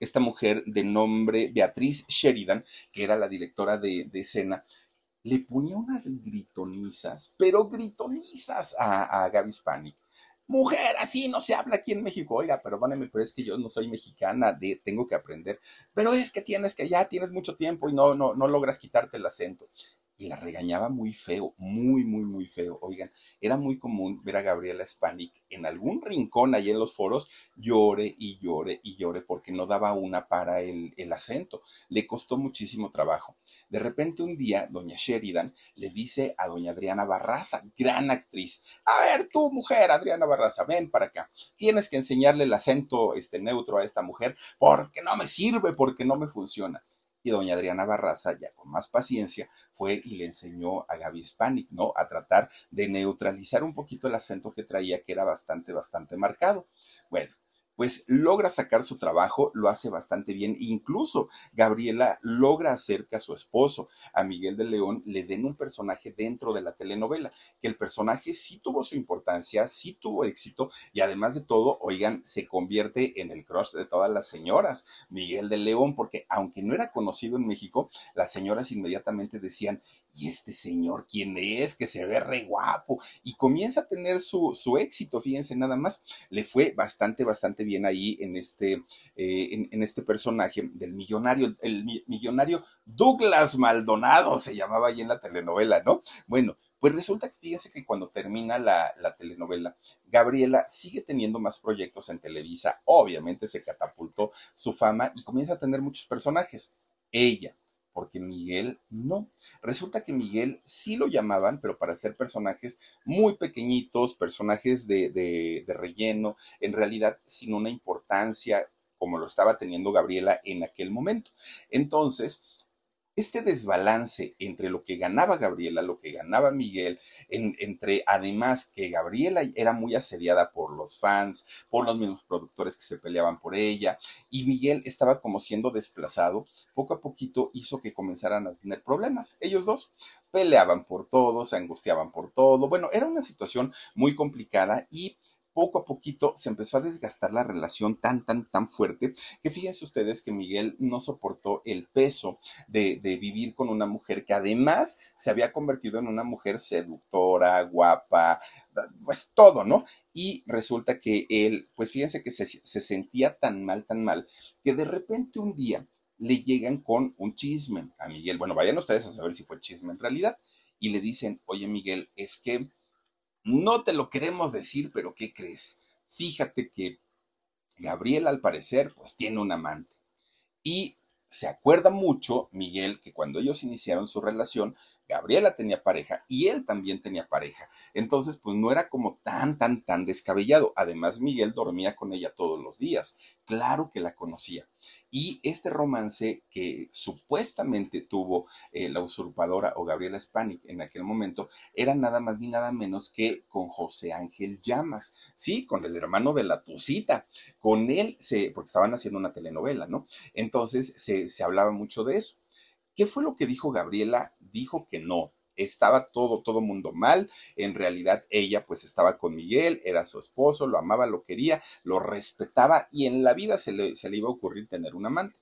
Esta mujer de nombre Beatriz Sheridan, que era la directora de, escena, le ponía unas gritonizas, pero gritonizas a, a Gaby Spanik. Mujer, así no se habla aquí en México. Oiga, perdóneme, pero es que yo no soy mexicana, de, tengo que aprender. Pero es que tienes que ya tienes mucho tiempo y no, no, no logras quitarte el acento. Y la regañaba muy feo, muy, muy, muy feo. Oigan, era muy común ver a Gabriela Spanik en algún rincón allí en los foros, llore y llore y llore porque no daba una para el, el acento. Le costó muchísimo trabajo. De repente un día, doña Sheridan le dice a doña Adriana Barraza, gran actriz, a ver, tú mujer, Adriana Barraza, ven para acá. Tienes que enseñarle el acento este, neutro a esta mujer porque no me sirve, porque no me funciona. Y doña Adriana Barraza, ya con más paciencia, fue y le enseñó a Gaby Spanik, ¿no? A tratar de neutralizar un poquito el acento que traía, que era bastante, bastante marcado. Bueno, pues logra sacar su trabajo, lo hace bastante bien. Incluso Gabriela logra hacer que a su esposo, a Miguel de León, le den un personaje dentro de la telenovela, que el personaje sí tuvo su importancia, sí tuvo éxito y además de todo, oigan, se convierte en el crush de todas las señoras, Miguel de León, porque aunque no era conocido en México, las señoras inmediatamente decían, ¿y este señor quién es? Que se ve re guapo y comienza a tener su, su éxito, fíjense nada más, le fue bastante, bastante bien ahí en este, eh, en, este personaje del millonario, el millonario Douglas Maldonado se llamaba ahí en la telenovela, ¿no? Bueno, pues resulta que fíjense que cuando termina la, la, telenovela, Gabriela sigue teniendo más proyectos en Televisa, obviamente se catapultó su fama y comienza a tener muchos personajes. Ella, porque Miguel no. Resulta que Miguel sí lo llamaban, pero para ser personajes muy pequeñitos, personajes de, de, de relleno, en realidad sin una importancia como lo estaba teniendo Gabriela en aquel momento. Entonces, este desbalance entre lo que ganaba Gabriela, lo que ganaba Miguel, entre además que Gabriela era muy asediada por los fans, por los mismos productores que se peleaban por ella, y Miguel estaba como siendo desplazado, poco a poquito hizo que comenzaran a tener problemas. Ellos dos peleaban por todo, se angustiaban por todo. Bueno, era una situación muy complicada y poco a poquito se empezó a desgastar la relación tan, tan, tan fuerte que fíjense ustedes que Miguel no soportó el peso de, vivir con una mujer que además se había convertido en una mujer seductora, guapa, todo, ¿no? Y resulta que él, pues fíjense que se, se sentía tan mal, tan mal, que de repente un día le llegan con un chisme a Miguel. Bueno, vayan ustedes a saber si fue chisme en realidad. Y le dicen, oye Miguel, es que no te lo queremos decir, pero ¿qué crees? Fíjate que Gabriel al parecer pues tiene un amante. Y se acuerda mucho, Miguel, que cuando ellos iniciaron su relación, Gabriela tenía pareja y él también tenía pareja. Entonces, pues no era como tan, tan, tan descabellado. Además, Miguel dormía con ella todos los días. Claro que la conocía. Y este romance que supuestamente tuvo eh, la usurpadora o Gabriela Spanik en aquel momento era nada más ni nada menos que con José Ángel Llamas. Sí, con el hermano de la Tucita. Con él, se, porque estaban haciendo una telenovela, ¿no? Entonces se, se hablaba mucho de eso. ¿Qué fue lo que dijo Gabriela? Dijo que no, estaba todo, todo mundo mal. En realidad ella pues estaba con Miguel, era su esposo, lo amaba, lo quería, lo respetaba y en la vida se le, se le iba a ocurrir tener un amante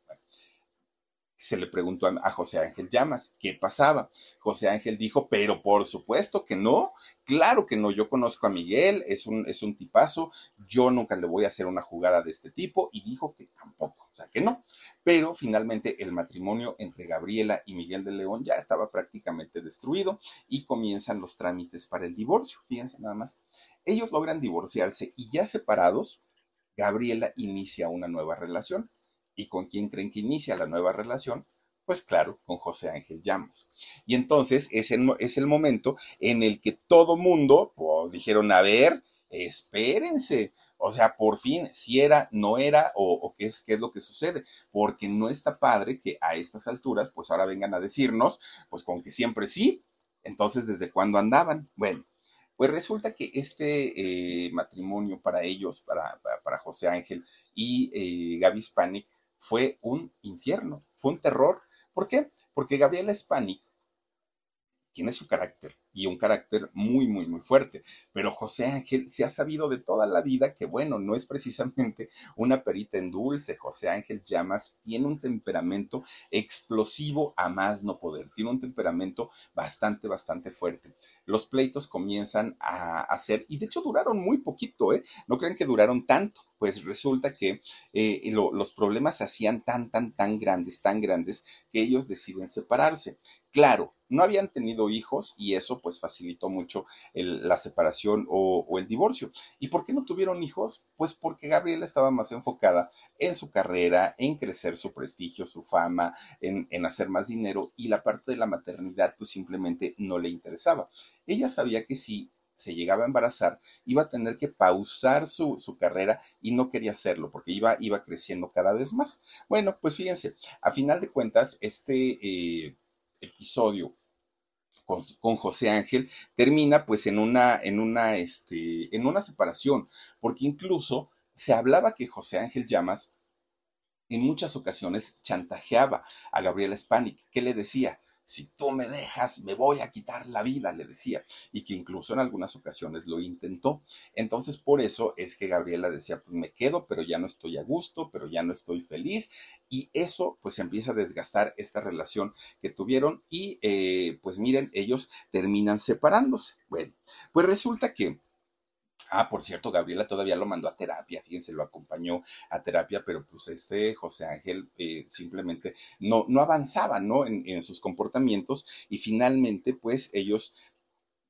se le preguntó a, José Ángel Llamas qué pasaba. José Ángel dijo, pero por supuesto que no, claro que no, yo conozco a Miguel, es un, es un tipazo, yo nunca le voy a hacer una jugada de este tipo y dijo que tampoco, o sea que no. Pero finalmente el matrimonio entre Gabriela y Miguel de León ya estaba prácticamente destruido y comienzan los trámites para el divorcio, fíjense nada más. Ellos logran divorciarse y ya separados, Gabriela inicia una nueva relación ¿Y con quién creen que inicia la nueva relación? Pues claro, con José Ángel Llamas. Y entonces es el, es el momento en el que todo mundo pues, dijeron, a ver, espérense. O sea, por fin, si era, no era, o, qué, es, qué es lo que sucede. Porque no está padre que a estas alturas, pues ahora vengan a decirnos, pues con que siempre sí. Entonces, ¿desde cuándo andaban? Bueno, pues resulta que este eh, matrimonio para ellos, para, para, José Ángel y eh, Gaby Spanik, fue un infierno, fue un terror. ¿Por qué? Porque Gabriela Spanik tiene su carácter y un carácter muy, muy, muy fuerte. Pero José Ángel se ha sabido de toda la vida que, bueno, no es precisamente una perita en dulce. José Ángel Llamas tiene un temperamento explosivo a más no poder. Tiene un temperamento bastante, bastante fuerte. Los pleitos comienzan a hacer, y de hecho duraron muy poquito, ¿eh? No crean que duraron tanto. Pues resulta que eh, los problemas se hacían tan, tan, tan grandes, tan grandes, que ellos deciden separarse. Claro, no habían tenido hijos y eso pues facilitó mucho la separación o, el divorcio. ¿Y por qué no tuvieron hijos? Pues porque Gabriela estaba más enfocada en su carrera, en crecer su prestigio, su fama, en, hacer más dinero y la parte de la maternidad pues simplemente no le interesaba. Ella sabía que si se llegaba a embarazar, iba a tener que pausar su, carrera y no quería hacerlo porque iba, iba creciendo cada vez más. Bueno, pues fíjense, a final de cuentas, este eh, episodio con, José Ángel termina pues en una, en una, este, en una separación, porque incluso se hablaba que José Ángel Llamas en muchas ocasiones chantajeaba a Gabriela Spanik, que le decía, si tú me dejas, me voy a quitar la vida, le decía, y que incluso en algunas ocasiones lo intentó. Entonces, por eso es que Gabriela decía, pues me quedo, pero ya no estoy a gusto, pero ya no estoy feliz, y eso pues empieza a desgastar esta relación que tuvieron y eh, pues miren, ellos terminan separándose. Bueno, pues resulta que Ah, por cierto, Gabriela todavía lo mandó a terapia, fíjense, lo acompañó a terapia, pero pues este José Ángel eh, simplemente no, no avanzaba, ¿no? En, en sus comportamientos y finalmente pues ellos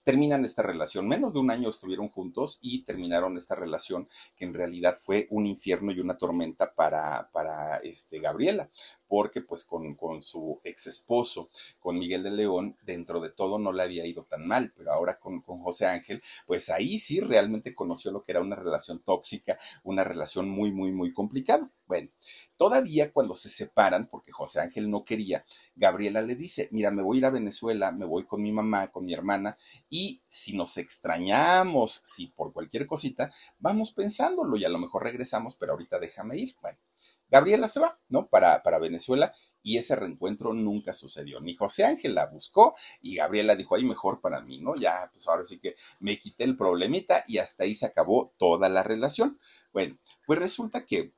terminan esta relación. Menos de un año estuvieron juntos y terminaron esta relación que en realidad fue un infierno y una tormenta para, para este, Gabriela, porque pues con, con su ex esposo, con Miguel de León, dentro de todo no le había ido tan mal, pero ahora con, con José Ángel, pues ahí sí realmente conoció lo que era una relación tóxica, una relación muy, muy, muy complicada. Bueno, todavía cuando se separan, porque José Ángel no quería, Gabriela le dice, mira, me voy a ir a Venezuela, me voy con mi mamá, con mi hermana, y si nos extrañamos, si por cualquier cosita, vamos pensándolo y a lo mejor regresamos, pero ahorita déjame ir. Bueno, Gabriela se va, ¿no? Para, para Venezuela y ese reencuentro nunca sucedió. Ni José Ángel la buscó y Gabriela dijo, ahí mejor para mí, ¿no? Ya, pues ahora sí que me quité el problemita y hasta ahí se acabó toda la relación. Bueno, pues resulta que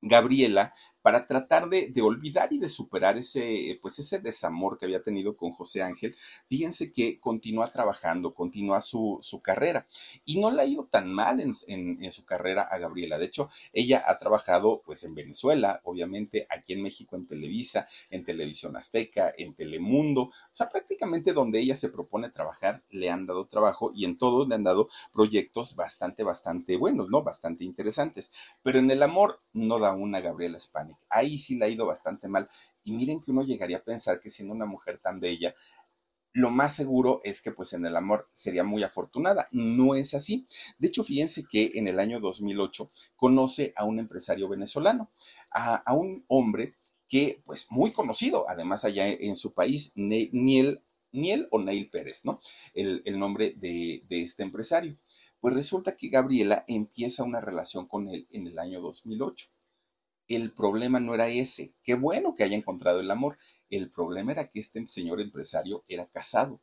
Gabriela para tratar de, olvidar y de superar ese, pues ese desamor que había tenido con José Ángel, fíjense que continúa trabajando, continúa su, carrera y no le ha ido tan mal en, su carrera a Gabriela. De hecho, ella ha trabajado pues en Venezuela, obviamente aquí en México en Televisa, en Televisión Azteca, en Telemundo, o sea, prácticamente donde ella se propone trabajar, le han dado trabajo y en todos le han dado proyectos bastante, bastante buenos, ¿no? Bastante interesantes. Pero en el amor no da una Gabriela Ahí sí le ha ido bastante mal. Y miren que uno llegaría a pensar que siendo una mujer tan bella, lo más seguro es que pues en el amor sería muy afortunada. No es así. De hecho, fíjense que en el año 2008 conoce a un empresario venezolano, a, un hombre que pues muy conocido, además allá en su país, Niel, o Neil Pérez, ¿no? El, nombre de, de este empresario. Pues resulta que Gabriela empieza una relación con él en el año 2008 el problema no era ese. Qué bueno que haya encontrado el amor. El problema era que este señor empresario era casado.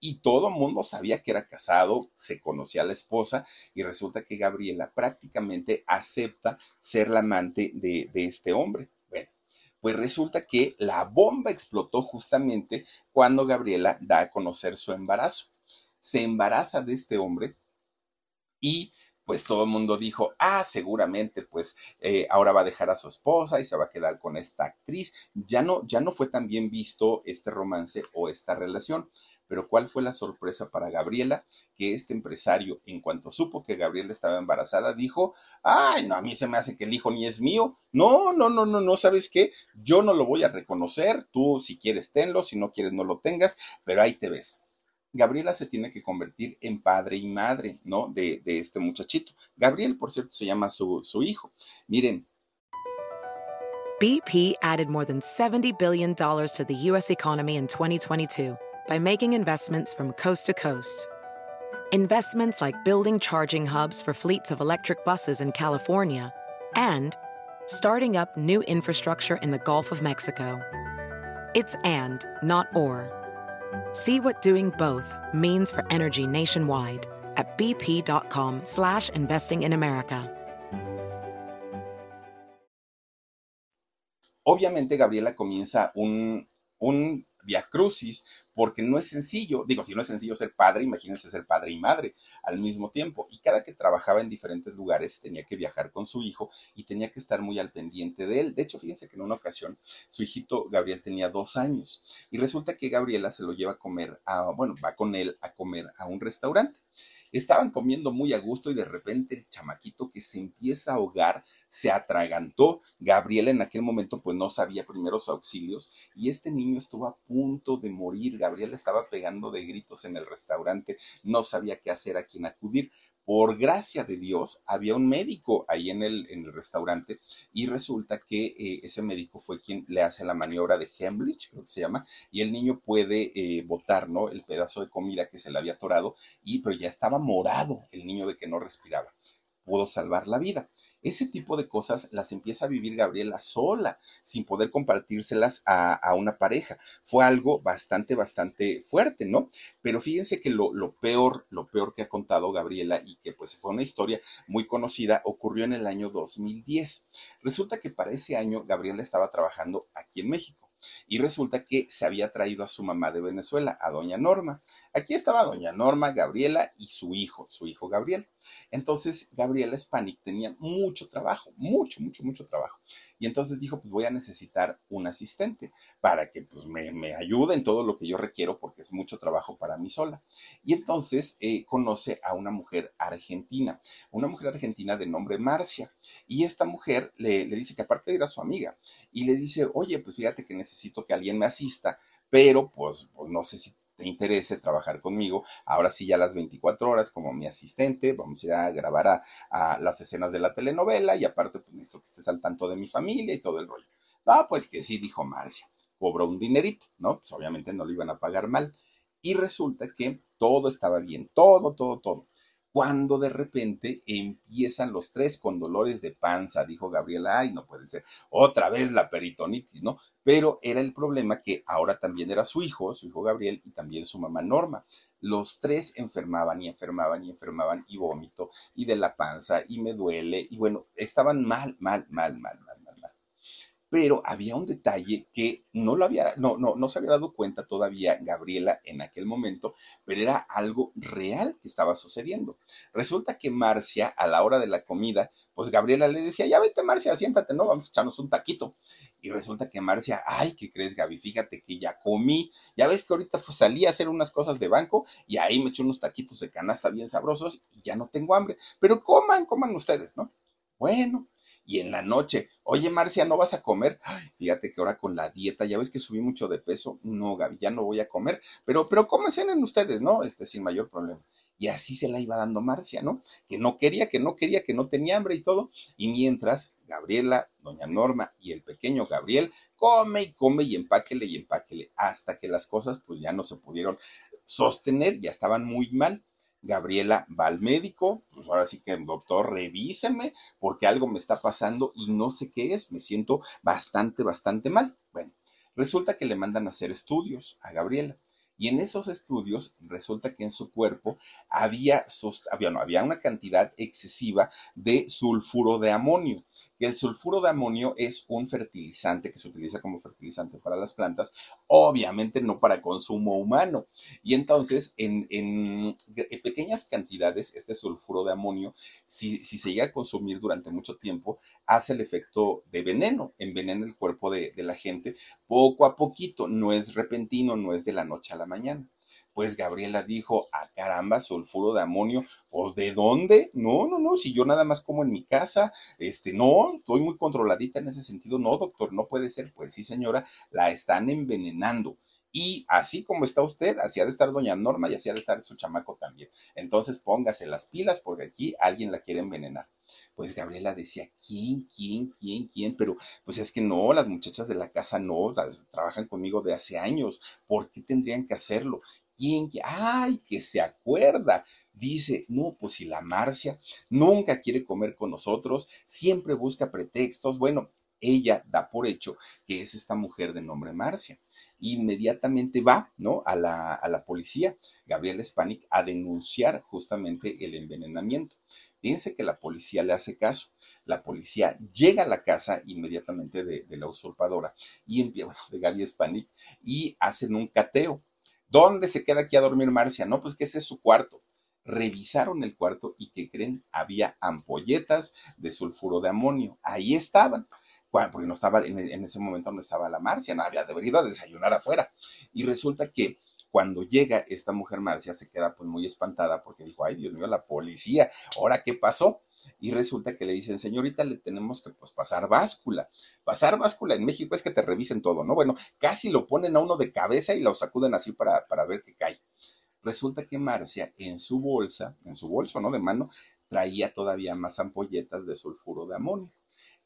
Y todo el mundo sabía que era casado, se conocía a la esposa y resulta que Gabriela prácticamente acepta ser la amante de, de este hombre. Bueno, pues resulta que la bomba explotó justamente cuando Gabriela da a conocer su embarazo. Se embaraza de este hombre y pues todo el mundo dijo, ah, seguramente, pues eh, ahora va a dejar a su esposa y se va a quedar con esta actriz. Ya no, ya no fue tan bien visto este romance o esta relación. Pero ¿cuál fue la sorpresa para Gabriela? Que este empresario, en cuanto supo que Gabriela estaba embarazada, dijo, ay, no, a mí se me hace que el hijo ni es mío. No, no, no, no, no, ¿sabes qué? Yo no lo voy a reconocer. Tú, si quieres, tenlo, si no quieres, no lo tengas, pero ahí te ves. Gabriela se tiene que convertir en padre y madre, ¿no? De, de este muchachito. Gabriel, por cierto, se llama su, su hijo. Miren. BP added more than $70 billion to the U.S. economy in 2022 by making investments from coast to coast. Investments like building charging hubs for fleets of electric buses in California and starting up new infrastructure in the Gulf of Mexico. It's and, not or. See what doing both means for energy nationwide at bp.com slash investing in America. Obviamente Gabriela comienza un, un via crucis, porque no es sencillo, digo, si no es sencillo ser padre, imagínense ser padre y madre al mismo tiempo. Y cada que trabajaba en diferentes lugares tenía que viajar con su hijo y tenía que estar muy al pendiente de él. De hecho, fíjense que en una ocasión su hijito Gabriel tenía dos años y resulta que Gabriela se lo lleva a comer, a, bueno, va con él a comer a un restaurante. Estaban comiendo muy a gusto y de repente el chamaquito que se empieza a ahogar se atragantó. Gabriela en aquel momento pues no sabía primeros auxilios y este niño estuvo a punto de morir. Gabriela estaba pegando de gritos en el restaurante, no sabía qué hacer, a quién acudir por gracia de Dios, había un médico ahí en el, en el restaurante y resulta que eh, ese médico fue quien le hace la maniobra de Hemlich, creo que se llama, y el niño puede eh, botar, ¿no? El pedazo de comida que se le había atorado, y, pero ya estaba morado el niño de que no respiraba. Pudo salvar la vida. Ese tipo de cosas las empieza a vivir Gabriela sola, sin poder compartírselas a, una pareja. Fue algo bastante, bastante fuerte, ¿no? Pero fíjense que lo, lo, peor, lo peor que ha contado Gabriela y que pues fue una historia muy conocida, ocurrió en el año 2010. Resulta que para ese año Gabriela estaba trabajando aquí en México y resulta que se había traído a su mamá de Venezuela, a doña Norma. Aquí estaba doña Norma, Gabriela y su hijo, su hijo Gabriel. Entonces, Gabriela Spanik tenía mucho trabajo, mucho, mucho, mucho trabajo. Y entonces dijo, pues voy a necesitar un asistente para que pues me, me ayude en todo lo que yo requiero porque es mucho trabajo para mí sola. Y entonces eh, conoce a una mujer argentina, una mujer argentina de nombre Marcia. Y esta mujer le, le dice que aparte era su amiga y le dice, oye, pues fíjate que necesito que alguien me asista, pero pues, pues no sé si te interese trabajar conmigo, ahora sí ya las 24 horas como mi asistente, vamos a ir a grabar a, las escenas de la telenovela y aparte pues necesito que estés al tanto de mi familia y todo el rollo. Ah, pues que sí, dijo Marcia, cobró un dinerito, ¿no? Pues obviamente no lo iban a pagar mal. Y resulta que todo estaba bien, todo, todo, todo cuando de repente empiezan los tres con dolores de panza, dijo Gabriela, ay, no puede ser, otra vez la peritonitis, ¿no? Pero era el problema que ahora también era su hijo, su hijo Gabriel, y también su mamá Norma. Los tres enfermaban y enfermaban y enfermaban y vómito y de la panza y me duele y bueno, estaban mal, mal, mal, mal, pero había un detalle que no lo había, no, no, no se había dado cuenta todavía Gabriela en aquel momento, pero era algo real que estaba sucediendo. Resulta que Marcia, a la hora de la comida, pues Gabriela le decía, ya vete Marcia, siéntate, no, vamos a echarnos un taquito. Y resulta que Marcia, ay, ¿qué crees, Gaby? Fíjate que ya comí, ya ves que ahorita salí a hacer unas cosas de banco y ahí me eché unos taquitos de canasta bien sabrosos y ya no tengo hambre, pero coman, coman ustedes, ¿no? Bueno, y en la noche, oye Marcia, ¿no vas a comer? Ay, fíjate que ahora con la dieta, ya ves que subí mucho de peso, no, Gaby, ya no voy a comer, pero, pero ¿cómo cenen ustedes, no? Este, sin mayor problema. Y así se la iba dando Marcia, ¿no? Que no quería, que no quería, que no tenía hambre y todo. Y mientras Gabriela, doña Norma y el pequeño Gabriel come y come y empáquele y empáquele, hasta que las cosas pues ya no se pudieron sostener, ya estaban muy mal. Gabriela va al médico, pues ahora sí que doctor, revíseme porque algo me está pasando y no sé qué es, me siento bastante, bastante mal. Bueno, resulta que le mandan a hacer estudios a Gabriela. Y en esos estudios resulta que en su cuerpo había, había, no, había una cantidad excesiva de sulfuro de amonio que el sulfuro de amonio es un fertilizante que se utiliza como fertilizante para las plantas, obviamente no para consumo humano. Y entonces, en, pequeñas cantidades, este sulfuro de amonio, si, se llega a consumir durante mucho tiempo, hace el efecto de veneno, envenena el cuerpo de, de la gente poco a poquito, no es repentino, no es de la noche a la mañana. Pues Gabriela dijo, ah, caramba, sulfuro de amonio, pues ¿de dónde? No, no, no, si yo nada más como en mi casa, este, no, estoy muy controladita en ese sentido, no, doctor, no puede ser, pues sí, señora, la están envenenando. Y así como está usted, así ha de estar doña Norma y así ha de estar su chamaco también. Entonces póngase las pilas porque aquí alguien la quiere envenenar. Pues Gabriela decía, ¿quién, quién, quién, quién? Pero pues es que no, las muchachas de la casa no, trabajan conmigo de hace años. ¿Por qué tendrían que hacerlo? ¿Quién? ¡Ay, que se acuerda! Dice, no, pues si la Marcia nunca quiere comer con nosotros, siempre busca pretextos. Bueno, ella da por hecho que es esta mujer de nombre Marcia. inmediatamente va, ¿no? A la, a la policía, Gabriela Spanik, a denunciar justamente el envenenamiento. Fíjense que la policía le hace caso. La policía llega a la casa inmediatamente de, la usurpadora y bueno, de Gaby Spanik y hacen un cateo. ¿Dónde se queda aquí a dormir Marcia? No, pues que ese es su cuarto. Revisaron el cuarto y que creen había ampolletas de sulfuro de amonio. Ahí estaban porque no estaba, en, ese momento no estaba la Marcia, no había debido desayunar afuera. Y resulta que cuando llega esta mujer Marcia se queda pues muy espantada porque dijo, ay Dios mío, la policía, ¿ahora qué pasó? Y resulta que le dicen, señorita, le tenemos que pues pasar báscula. Pasar báscula en México es que te revisen todo, ¿no? Bueno, casi lo ponen a uno de cabeza y lo sacuden así para, para ver qué cae. Resulta que Marcia en su bolsa, en su bolso, ¿no? De mano, traía todavía más ampolletas de sulfuro de amonio.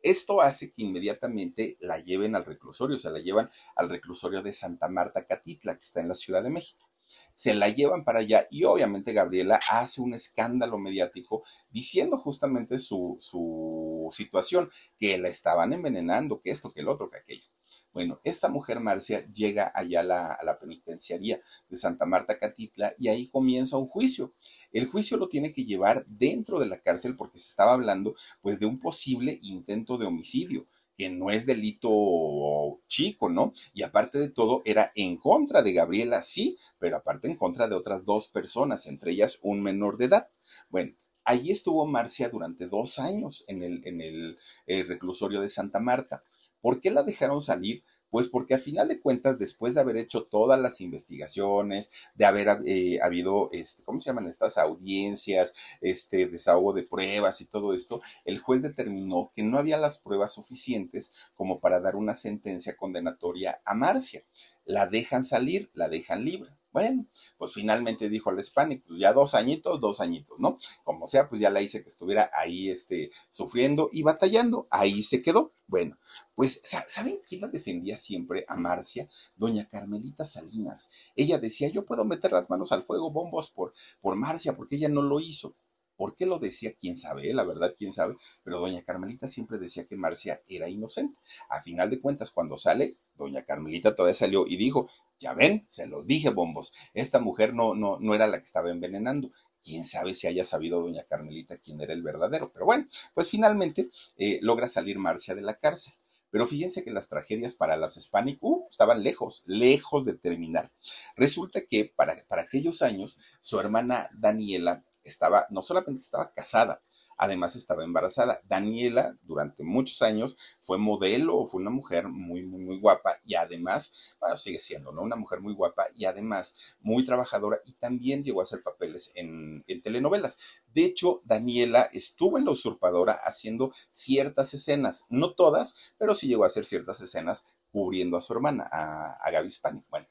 Esto hace que inmediatamente la lleven al reclusorio, se la llevan al reclusorio de Santa Marta Catitla, que está en la Ciudad de México. Se la llevan para allá y obviamente Gabriela hace un escándalo mediático diciendo justamente su, su situación, que la estaban envenenando, que esto, que el otro, que aquello. Bueno, esta mujer Marcia llega allá a la, penitenciaría de Santa Marta Catitla y ahí comienza un juicio. El juicio lo tiene que llevar dentro de la cárcel porque se estaba hablando pues de un posible intento de homicidio que no es delito chico, ¿no? Y aparte de todo, era en contra de Gabriela, sí, pero aparte en contra de otras dos personas, entre ellas un menor de edad. Bueno, allí estuvo Marcia durante dos años en el, en el eh, reclusorio de Santa Marta. ¿Por qué la dejaron salir? Pues porque a final de cuentas, después de haber hecho todas las investigaciones, de haber eh, habido, este, ¿cómo se llaman estas audiencias, este desahogo de pruebas y todo esto, el juez determinó que no había las pruebas suficientes como para dar una sentencia condenatoria a Marcia. La dejan salir, la dejan libre. Bueno, pues finalmente dijo el Hispanic, pues ya dos añitos, dos añitos, ¿no? Como sea, pues ya la hice que estuviera ahí, este, sufriendo y batallando, ahí se quedó. Bueno, pues, ¿saben quién la defendía siempre a Marcia? Doña Carmelita Salinas. Ella decía, yo puedo meter las manos al fuego, bombos, por, por Marcia, porque ella no lo hizo. ¿Por qué lo decía? ¿Quién sabe? La verdad, quién sabe. Pero doña Carmelita siempre decía que Marcia era inocente. A final de cuentas, cuando sale, doña Carmelita todavía salió y dijo, ya ven, se los dije, bombos, esta mujer no, no, no era la que estaba envenenando. Quién sabe si haya sabido doña Carmelita quién era el verdadero. Pero bueno, pues finalmente eh, logra salir Marcia de la cárcel. Pero fíjense que las tragedias para las Hispanic uh, estaban lejos, lejos de terminar. Resulta que para, para aquellos años, su hermana Daniela estaba, no solamente estaba casada, además estaba embarazada. Daniela durante muchos años fue modelo, fue una mujer muy, muy, muy guapa y además, bueno, sigue siendo, ¿no? Una mujer muy guapa y además muy trabajadora y también llegó a hacer papeles en, en telenovelas. De hecho, Daniela estuvo en La Usurpadora haciendo ciertas escenas, no todas, pero sí llegó a hacer ciertas escenas cubriendo a su hermana, a, a Gaby Spani. Bueno,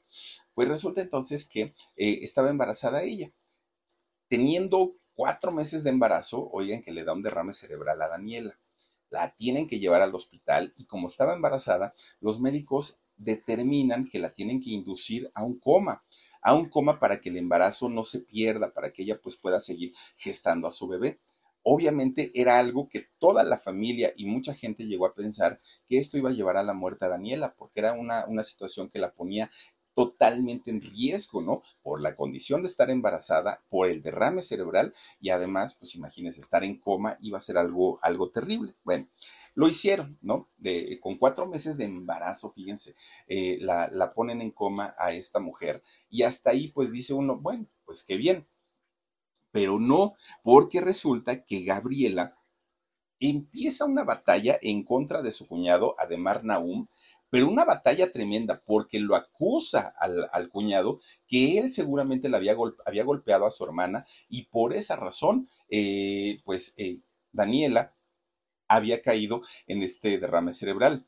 pues resulta entonces que eh, estaba embarazada ella teniendo cuatro meses de embarazo, oigan que le da un derrame cerebral a Daniela. La tienen que llevar al hospital y como estaba embarazada, los médicos determinan que la tienen que inducir a un coma, a un coma para que el embarazo no se pierda, para que ella pues pueda seguir gestando a su bebé. Obviamente era algo que toda la familia y mucha gente llegó a pensar que esto iba a llevar a la muerte a Daniela, porque era una, una situación que la ponía totalmente en riesgo, ¿no? Por la condición de estar embarazada, por el derrame cerebral y además, pues imagínense, estar en coma iba a ser algo, algo terrible. Bueno, lo hicieron, ¿no? De, con cuatro meses de embarazo, fíjense, eh, la, la ponen en coma a esta mujer y hasta ahí pues dice uno, bueno, pues qué bien, pero no, porque resulta que Gabriela empieza una batalla en contra de su cuñado Ademar Naum, pero una batalla tremenda porque lo acusa al, cuñado que él seguramente había, había, golpeado a su hermana y por esa razón, eh, pues eh, Daniela había caído en este derrame cerebral.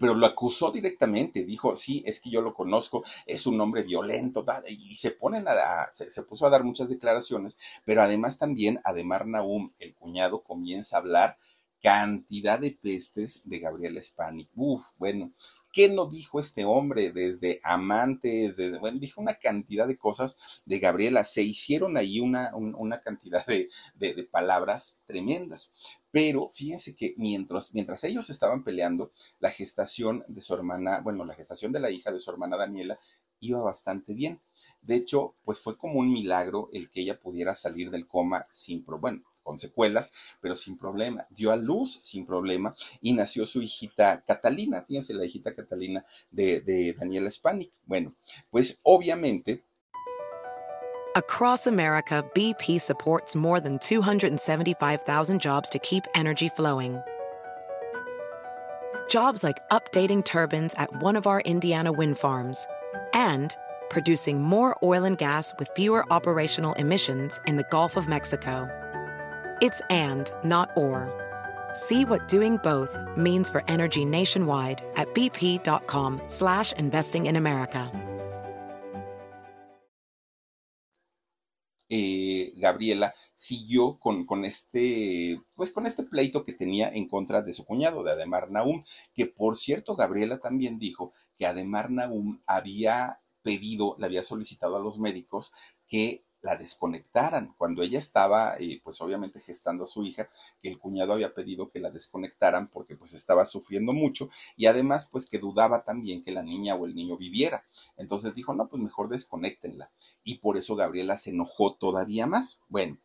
Pero lo acusó directamente, dijo, sí, es que yo lo conozco, es un hombre violento, y se ponen a, se, se, puso a dar muchas declaraciones, pero además también Ademar Naum, el cuñado, comienza a hablar cantidad de pestes de Gabriela Spanik. Uf, bueno, ¿Qué no dijo este hombre desde amantes, desde, bueno, dijo una cantidad de cosas de Gabriela, se hicieron ahí una, una cantidad de, de, palabras tremendas. Pero fíjense que mientras, mientras ellos estaban peleando, la gestación de su hermana, bueno, la gestación de la hija de su hermana Daniela iba bastante bien. De hecho, pues fue como un milagro el que ella pudiera salir del coma sin, bueno, con secuelas, pero sin problema. Dio a luz sin problema y nació su hijita Catalina, fíjense la hijita Catalina de, de Daniela Spanik. Bueno, pues obviamente Across America, BP supports more than 275,000 jobs to keep energy flowing. Jobs like updating turbines at one of our Indiana wind farms and producing more oil and gas with fewer operational emissions in the Gulf of Mexico. It's and, not or. See what doing both means for energy nationwide at bp.com slash investing in America. Eh, Gabriela siguió con, con, este, pues con este pleito que tenía en contra de su cuñado, de Ademar Naum, que por cierto, Gabriela también dijo que Ademar Naum había pedido, le había solicitado a los médicos que la desconectaran. Cuando ella estaba, eh, pues obviamente gestando a su hija, que el cuñado había pedido que la desconectaran porque pues estaba sufriendo mucho y además pues que dudaba también que la niña o el niño viviera. Entonces dijo, no, pues mejor desconectenla. Y por eso Gabriela se enojó todavía más. Bueno,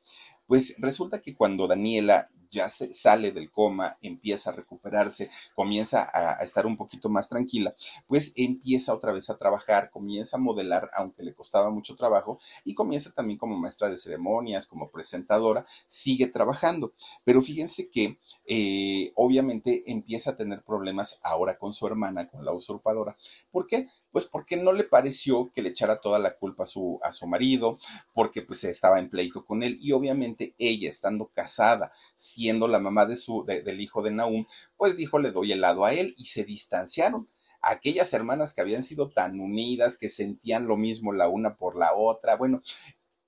pues resulta que cuando Daniela ya se sale del coma, empieza a recuperarse, comienza a, estar un poquito más tranquila, pues empieza otra vez a trabajar, comienza a modelar, aunque le costaba mucho trabajo, y comienza también como maestra de ceremonias, como presentadora, sigue trabajando. Pero fíjense que eh, obviamente empieza a tener problemas ahora con su hermana, con la usurpadora. ¿Por qué? Pues porque no le pareció que le echara toda la culpa a su, marido, porque pues estaba en pleito con él, y obviamente ella, estando casada, la mamá de su, del hijo de Naum, pues dijo, le doy el lado a él y se distanciaron. Aquellas hermanas que habían sido tan unidas, que sentían lo mismo la una por la otra, bueno,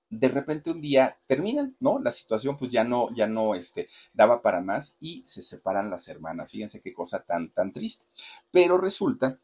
de repente un día terminan, ¿no? La situación pues ya no, ya no, este, daba para más y se separan las hermanas. Fíjense qué cosa tan, tan triste. Pero resulta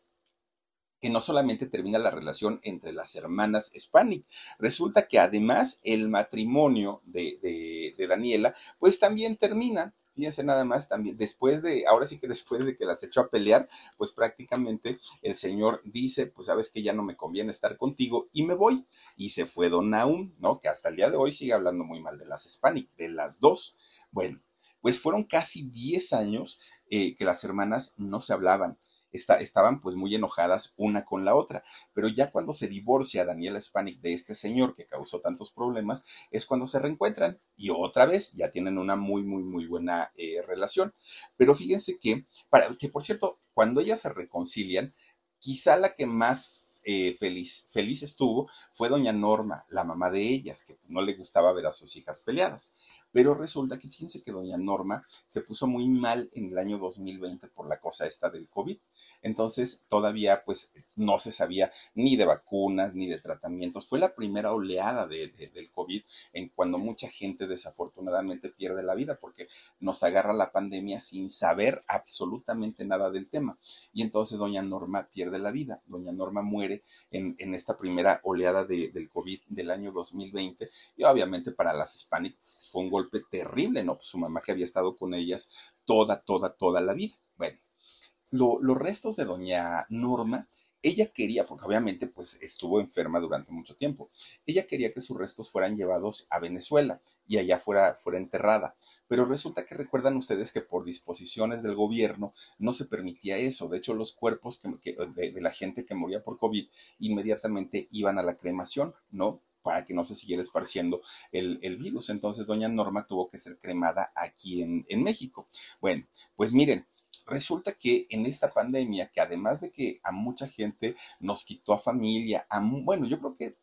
no solamente termina la relación entre las hermanas Spanik, resulta que además el matrimonio de, Daniela, pues también termina. Fíjense nada más también, después de, ahora sí que después de que las echó a pelear, pues prácticamente el señor dice, pues sabes que ya no me conviene estar contigo y me voy. Y se fue Don Naum, ¿no? Que hasta el día de hoy sigue hablando muy mal de las Spanik, de las dos. Bueno, pues fueron casi 10 años eh, que las hermanas no se hablaban estaban pues muy enojadas una con la otra. Pero ya cuando se divorcia Daniela Spanik de este señor que causó tantos problemas, es cuando se reencuentran y otra vez ya tienen una muy, muy, muy buena eh, relación. Pero fíjense que, para, que por cierto, cuando ellas se reconcilian, quizá la que más eh, feliz, feliz estuvo fue doña Norma, la mamá de ellas, que no le gustaba ver a sus hijas peleadas. Pero resulta que fíjense que doña Norma se puso muy mal en el año 2020 por la cosa esta del COVID. Entonces todavía pues no se sabía ni de vacunas ni de tratamientos. Fue la primera oleada de, del COVID en cuando mucha gente desafortunadamente pierde la vida porque nos agarra la pandemia sin saber absolutamente nada del tema. Y entonces doña Norma pierde la vida. Doña Norma muere en, en esta primera oleada del COVID del año 2020 y obviamente para las Hispanic fue un golpe terrible, ¿no? Pues su mamá que había estado con ellas toda, toda, toda la vida. Bueno, los restos de doña Norma, ella quería, porque obviamente pues estuvo enferma durante mucho tiempo, ella quería que sus restos fueran llevados a Venezuela y allá fuera, fuera enterrada. Pero resulta que recuerdan ustedes que por disposiciones del gobierno no se permitía eso. De hecho, los cuerpos de, la gente que moría por COVID inmediatamente iban a la cremación, ¿no? Para que no se siguiera esparciendo el, virus. Entonces, doña Norma tuvo que ser cremada aquí en, México. Bueno, pues miren, Resulta que en esta pandemia, que además de que a mucha gente nos quitó a familia, a, bueno, yo creo que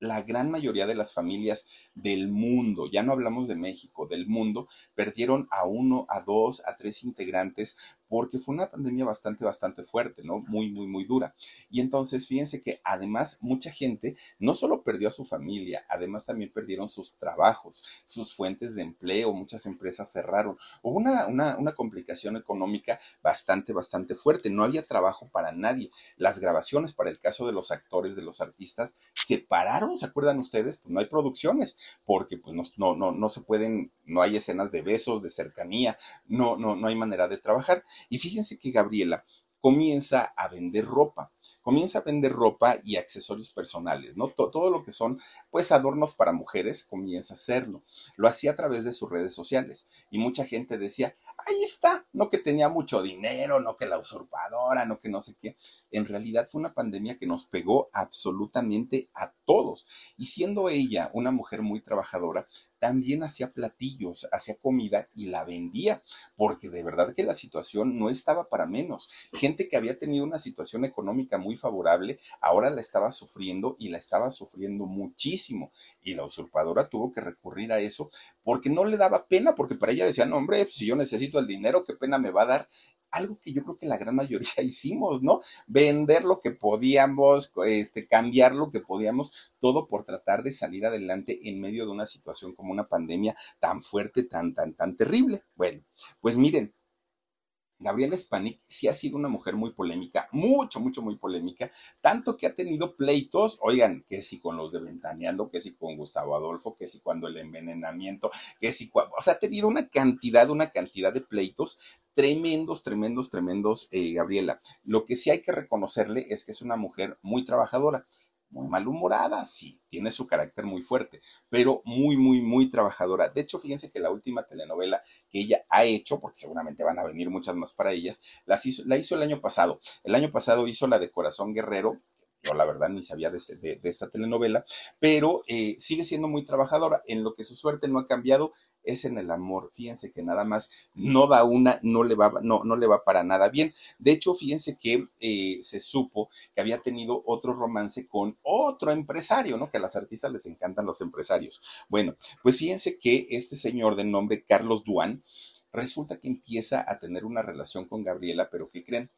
la gran mayoría de las familias del mundo, ya no hablamos de México, del mundo, perdieron a uno, a dos, a tres integrantes porque fue una pandemia bastante, bastante fuerte, ¿no? Muy, muy, muy dura. Y entonces, fíjense que además mucha gente no solo perdió a su familia, además también perdieron sus trabajos, sus fuentes de empleo, muchas empresas cerraron. Hubo una, una, una complicación económica bastante, bastante fuerte. No había trabajo para nadie. Las grabaciones, para el caso de los actores, de los artistas, se pararon, ¿se acuerdan ustedes? Pues no hay producciones, porque pues no, no, no, no se pueden, no hay escenas de besos, de cercanía, no, no, no hay manera de trabajar. Y fíjense que Gabriela comienza a vender ropa comienza a vender ropa y accesorios personales, ¿no? Todo, lo que son, pues, adornos para mujeres, comienza a hacerlo. Lo hacía a través de sus redes sociales y mucha gente decía, ahí está, no que tenía mucho dinero, no que la usurpadora, no que no sé qué. En realidad fue una pandemia que nos pegó absolutamente a todos. Y siendo ella una mujer muy trabajadora, también hacía platillos, hacía comida y la vendía, porque de verdad que la situación no estaba para menos. Gente que había tenido una situación económica muy favorable, ahora la estaba sufriendo y la estaba sufriendo muchísimo. Y la usurpadora tuvo que recurrir a eso porque no le daba pena, porque para ella decía, no, hombre, pues, si yo necesito el dinero, qué pena me va a dar algo que yo creo que la gran mayoría hicimos, ¿no? Vender lo que podíamos, este, cambiar lo que podíamos, todo por tratar de salir adelante en medio de una situación como una pandemia tan fuerte, tan, tan, tan terrible. Bueno, pues miren, Gabriela Spanik sí ha sido una mujer muy polémica, mucho, mucho, muy polémica, tanto que ha tenido pleitos, oigan, que si con los de Ventaneando, que si con Gustavo Adolfo, que si cuando el envenenamiento, que si, o sea, ha tenido una cantidad, una cantidad de pleitos tremendos, tremendos, tremendos, eh, Gabriela. Lo que sí hay que reconocerle es que es una mujer muy trabajadora muy malhumorada, sí, tiene su carácter muy fuerte, pero muy, muy, muy trabajadora. De hecho, fíjense que la última telenovela que ella ha hecho, porque seguramente van a venir muchas más para ellas, las hizo, la hizo el año pasado. El año pasado hizo la de Corazón Guerrero, yo la verdad ni sabía de, de, esta telenovela, pero eh, sigue siendo muy trabajadora. En lo que su suerte no ha cambiado es en el amor. Fíjense que nada más no da una, no le va, no, no le va para nada bien. De hecho, fíjense que eh, se supo que había tenido otro romance con otro empresario, ¿no? Que a las artistas les encantan los empresarios. Bueno, pues fíjense que este señor de nombre Carlos Duan resulta que empieza a tener una relación con Gabriela, pero ¿qué creen?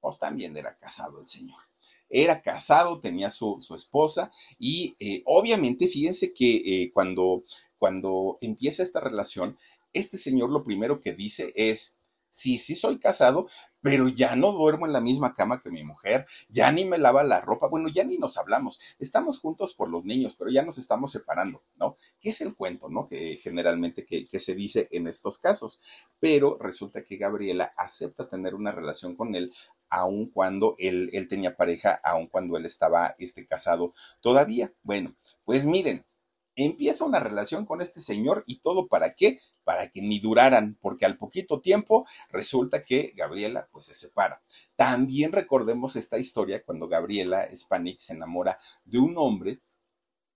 Pues también era casado el señor era casado, tenía su, su esposa y eh, obviamente fíjense que eh, cuando, cuando empieza esta relación, este señor lo primero que dice es, sí, sí soy casado, pero ya no duermo en la misma cama que mi mujer, ya ni me lava la ropa, bueno, ya ni nos hablamos, estamos juntos por los niños, pero ya nos estamos separando, ¿no? ¿Qué es el cuento, ¿no? Que generalmente que, se dice en estos casos, pero resulta que Gabriela acepta tener una relación con él aun cuando él, él tenía pareja, aun cuando él estaba este, casado todavía. Bueno, pues miren, empieza una relación con este señor y todo para qué? Para que ni duraran, porque al poquito tiempo resulta que Gabriela pues se separa. También recordemos esta historia cuando Gabriela Spanik se enamora de un hombre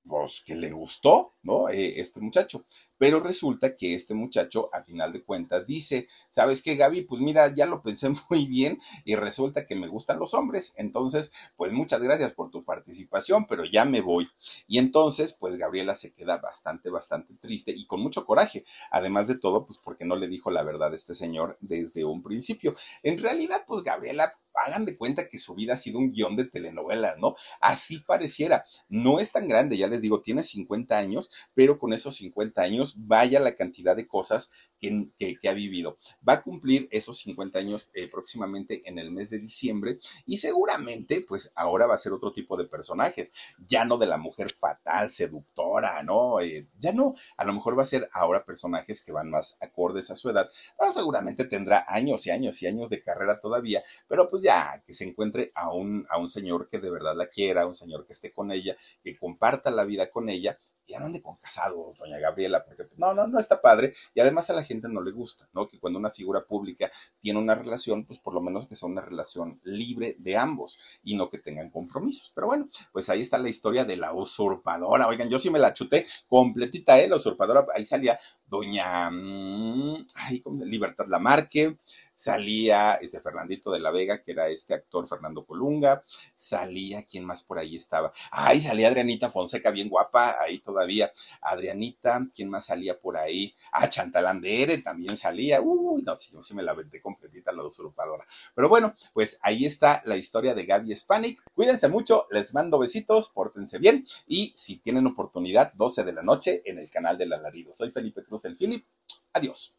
pues, que le gustó, ¿no? Eh, este muchacho. Pero resulta que este muchacho, a final de cuentas, dice, ¿sabes qué, Gaby? Pues mira, ya lo pensé muy bien y resulta que me gustan los hombres. Entonces, pues muchas gracias por tu participación, pero ya me voy. Y entonces, pues Gabriela se queda bastante, bastante triste y con mucho coraje. Además de todo, pues porque no le dijo la verdad a este señor desde un principio. En realidad, pues Gabriela hagan de cuenta que su vida ha sido un guion de telenovela, ¿no? Así pareciera. No es tan grande, ya les digo, tiene 50 años, pero con esos 50 años vaya la cantidad de cosas que, ha vivido. Va a cumplir esos 50 años eh, próximamente en el mes de diciembre y seguramente pues ahora va a ser otro tipo de personajes, ya no de la mujer fatal, seductora, ¿no? Eh, ya no, a lo mejor va a ser ahora personajes que van más acordes a su edad, pero seguramente tendrá años y años y años de carrera todavía, pero pues ya que se encuentre a un, a un señor que de verdad la quiera, un señor que esté con ella, que comparta la vida con ella ya no ande con casado, doña Gabriela, porque pues, no, no, no está padre. Y además a la gente no le gusta, ¿no? Que cuando una figura pública tiene una relación, pues por lo menos que sea una relación libre de ambos y no que tengan compromisos. Pero bueno, pues ahí está la historia de la usurpadora. Oigan, yo sí me la chuté completita, ¿eh? La usurpadora, ahí salía doña, mm, ay, Libertad Lamarque, salía este Fernandito de la Vega, que era este actor Fernando Colunga, salía, ¿quién más por ahí estaba? Ay, salía Adrianita Fonseca, bien guapa, ahí todavía. Adrianita, ¿quién más salía por ahí? Ah, Chantalandere también salía. Uy, no, sí, me la vendé completita la usurpadora. Pero bueno, pues ahí está la historia de Gaby Spanik. Cuídense mucho, les mando besitos, pórtense bien y si tienen oportunidad, 12 de la noche en el canal del alarido. Soy Felipe Cruz, el Philip. Adiós.